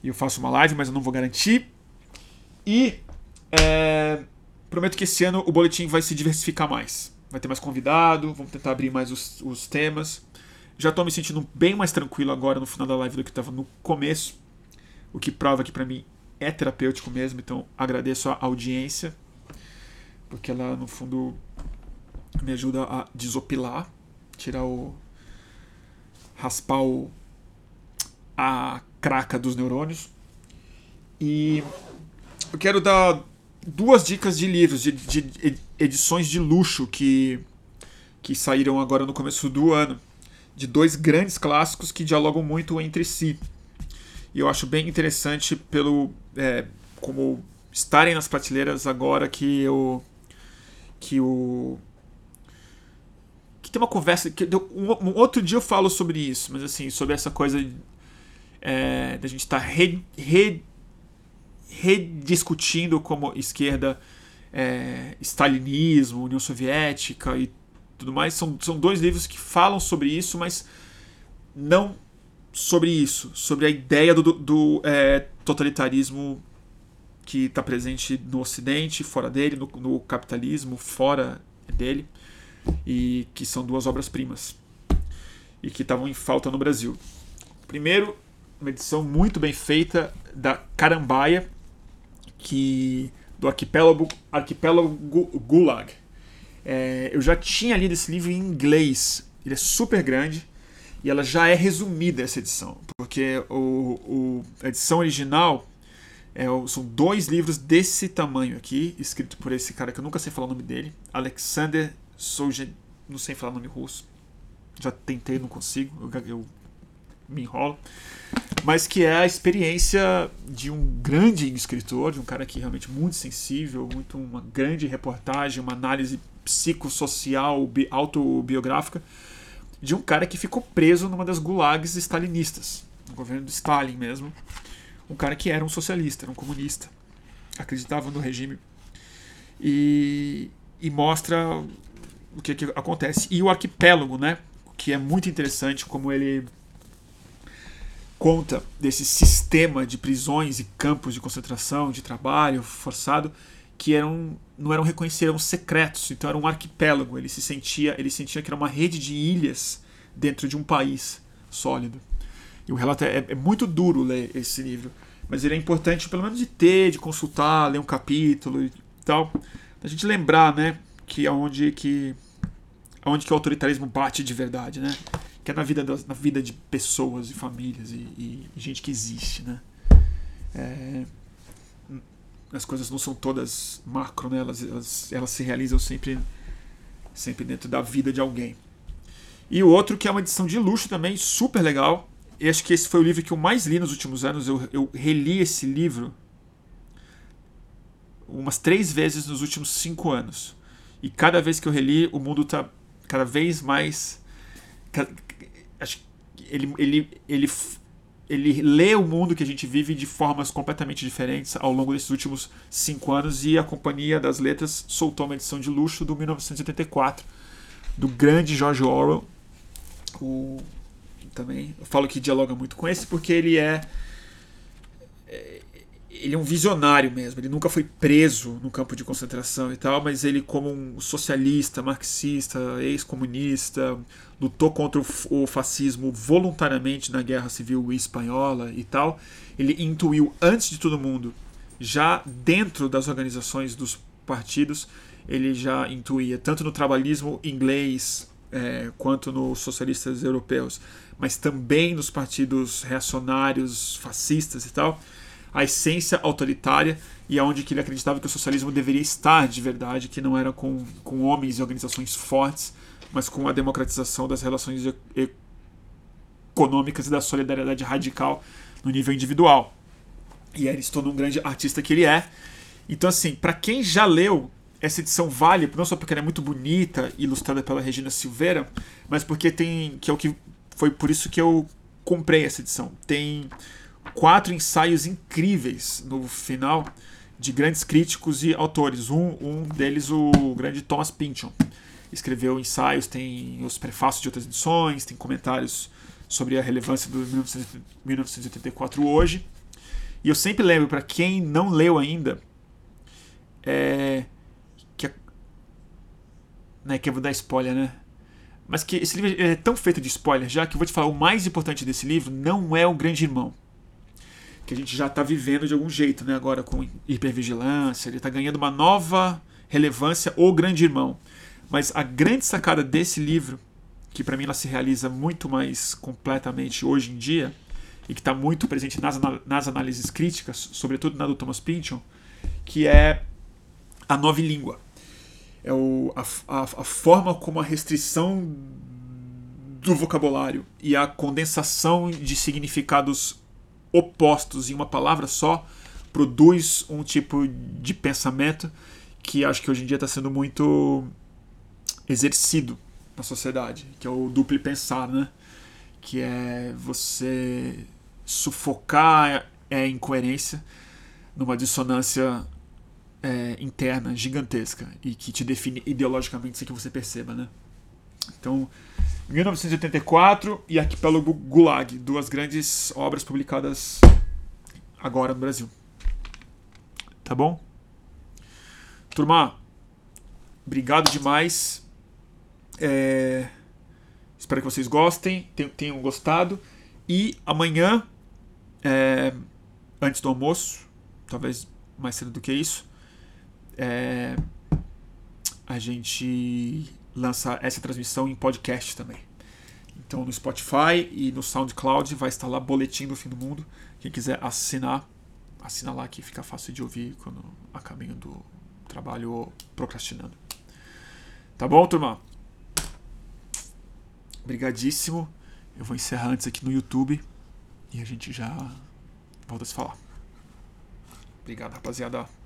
e eu faço uma live, mas eu não vou garantir. E é, prometo que esse ano o boletim vai se diversificar mais. Vai ter mais convidado, vamos tentar abrir mais os, os temas. Já estou me sentindo bem mais tranquilo agora no final da live do que estava no começo o que prova que para mim é terapêutico mesmo. Então agradeço a audiência, porque ela no fundo me ajuda a desopilar, tirar o. raspar o, a craca dos neurônios. E eu quero dar duas dicas de livros, de, de edições de luxo que, que saíram agora no começo do ano, de dois grandes clássicos que dialogam muito entre si. E eu acho bem interessante pelo é, como estarem nas prateleiras agora que eu que o que tem uma conversa que um, um, outro dia eu falo sobre isso, mas assim sobre essa coisa é, da gente estar tá re, re, rediscutindo como esquerda é, stalinismo, União Soviética e tudo mais. São, são dois livros que falam sobre isso, mas não sobre isso, sobre a ideia do, do, é, totalitarismo que está presente no Ocidente, fora dele, no, no, capitalismo, fora dele, e que são duas obras-primas e que estavam em falta no Brasil. Primeiro, uma edição muito bem feita da Carambaia, que do arquipélago, arquipélago Gulag. É, eu já tinha lido esse livro em inglês, ele é super grande e ela já é resumida essa edição, porque o, o a edição original é, são dois livros desse tamanho aqui, escrito por esse cara que eu nunca sei falar o nome dele, Alexander Solzhen, não sei falar o nome russo, já tentei, não consigo, eu, eu me enrolo, mas que é a experiência de um grande escritor, de um cara que é realmente muito sensível, muito uma grande reportagem, uma análise psicossocial, autobiográfica, de um cara que ficou preso numa das gulags stalinistas, no governo do Stalin mesmo. Um cara que era um socialista, era um comunista, acreditava no regime. E, e mostra o que, que acontece. E o arquipélago, né? Que é muito interessante como ele conta desse sistema de prisões e campos de concentração, de trabalho forçado, que eram não eram reconhecidos, eram secretos, então era um arquipélago. Ele se sentia, ele sentia que era uma rede de ilhas dentro de um país sólido. E o relato é, é muito duro ler esse livro, mas ele é importante pelo menos de ter, de consultar, ler um capítulo e tal, a gente lembrar, né, que aonde que aonde que o autoritarismo bate de verdade, né? Que é na vida das, na vida de pessoas e famílias e, e gente que existe, né? É, as coisas não são todas macro, né? Elas, elas, elas se realizam sempre sempre dentro da vida de alguém. E o outro que é uma edição de luxo também, super legal. E acho que esse foi o livro que eu mais li nos últimos anos. Eu, eu reli esse livro umas três vezes nos últimos cinco anos. E cada vez que eu reli, o mundo está cada vez mais. Acho ele, ele, ele, ele lê o mundo que a gente vive de formas completamente diferentes ao longo desses últimos cinco anos. E a Companhia das Letras soltou uma edição de luxo do 1984, do grande George Orwell. O, também eu falo que dialoga muito com esse porque ele é ele é um visionário mesmo. Ele nunca foi preso no campo de concentração e tal, mas ele, como um socialista, marxista, ex-comunista, lutou contra o fascismo voluntariamente na Guerra Civil Espanhola e tal. Ele intuiu, antes de todo mundo, já dentro das organizações dos partidos, ele já intuía, tanto no trabalhismo inglês é, quanto nos socialistas europeus, mas também nos partidos reacionários, fascistas e tal a essência autoritária e aonde que ele acreditava que o socialismo deveria estar de verdade, que não era com, com homens e organizações fortes, mas com a democratização das relações econômicas e da solidariedade radical no nível individual. E tornou um grande artista que ele é. Então, assim, para quem já leu, essa edição vale, não só porque ela é muito bonita, ilustrada pela Regina Silveira, mas porque tem. que é o que. Foi por isso que eu comprei essa edição. Tem quatro ensaios incríveis no final de grandes críticos e autores. Um, um deles, o grande Thomas Pynchon. Escreveu ensaios, tem os prefácios de outras edições, tem comentários sobre a relevância do 1984 hoje. E eu sempre lembro, para quem não leu ainda, é, que, né, que eu vou dar spoiler, né? Mas que esse livro é tão feito de spoiler já que eu vou te falar o mais importante desse livro não é o Grande Irmão que a gente já está vivendo de algum jeito, né? Agora com hipervigilância, ele está ganhando uma nova relevância, o grande irmão. Mas a grande sacada desse livro, que para mim ela se realiza muito mais completamente hoje em dia, e que está muito presente nas, nas análises críticas, sobretudo na do Thomas Pynchon, que é a nova língua. É o, a, a, a forma como a restrição do vocabulário e a condensação de significados opostos em uma palavra só produz um tipo de pensamento que acho que hoje em dia está sendo muito exercido na sociedade, que é o duplo pensar, né? Que é você sufocar a incoerência numa dissonância é, interna gigantesca e que te define ideologicamente sem que você perceba, né? Então, 1984 e Arquipélago Gulag, duas grandes obras publicadas agora no Brasil. Tá bom? Turma, obrigado demais. É... Espero que vocês gostem, tenham gostado. E amanhã, é... antes do almoço, talvez mais cedo do que isso, é... a gente lança essa transmissão em podcast também. Então no Spotify e no SoundCloud vai estar lá Boletim do Fim do Mundo. Quem quiser assinar, assina lá que fica fácil de ouvir quando a caminho do trabalho ou procrastinando. Tá bom, turma? Obrigadíssimo. Eu vou encerrar antes aqui no YouTube e a gente já volta a se falar. Obrigado, rapaziada.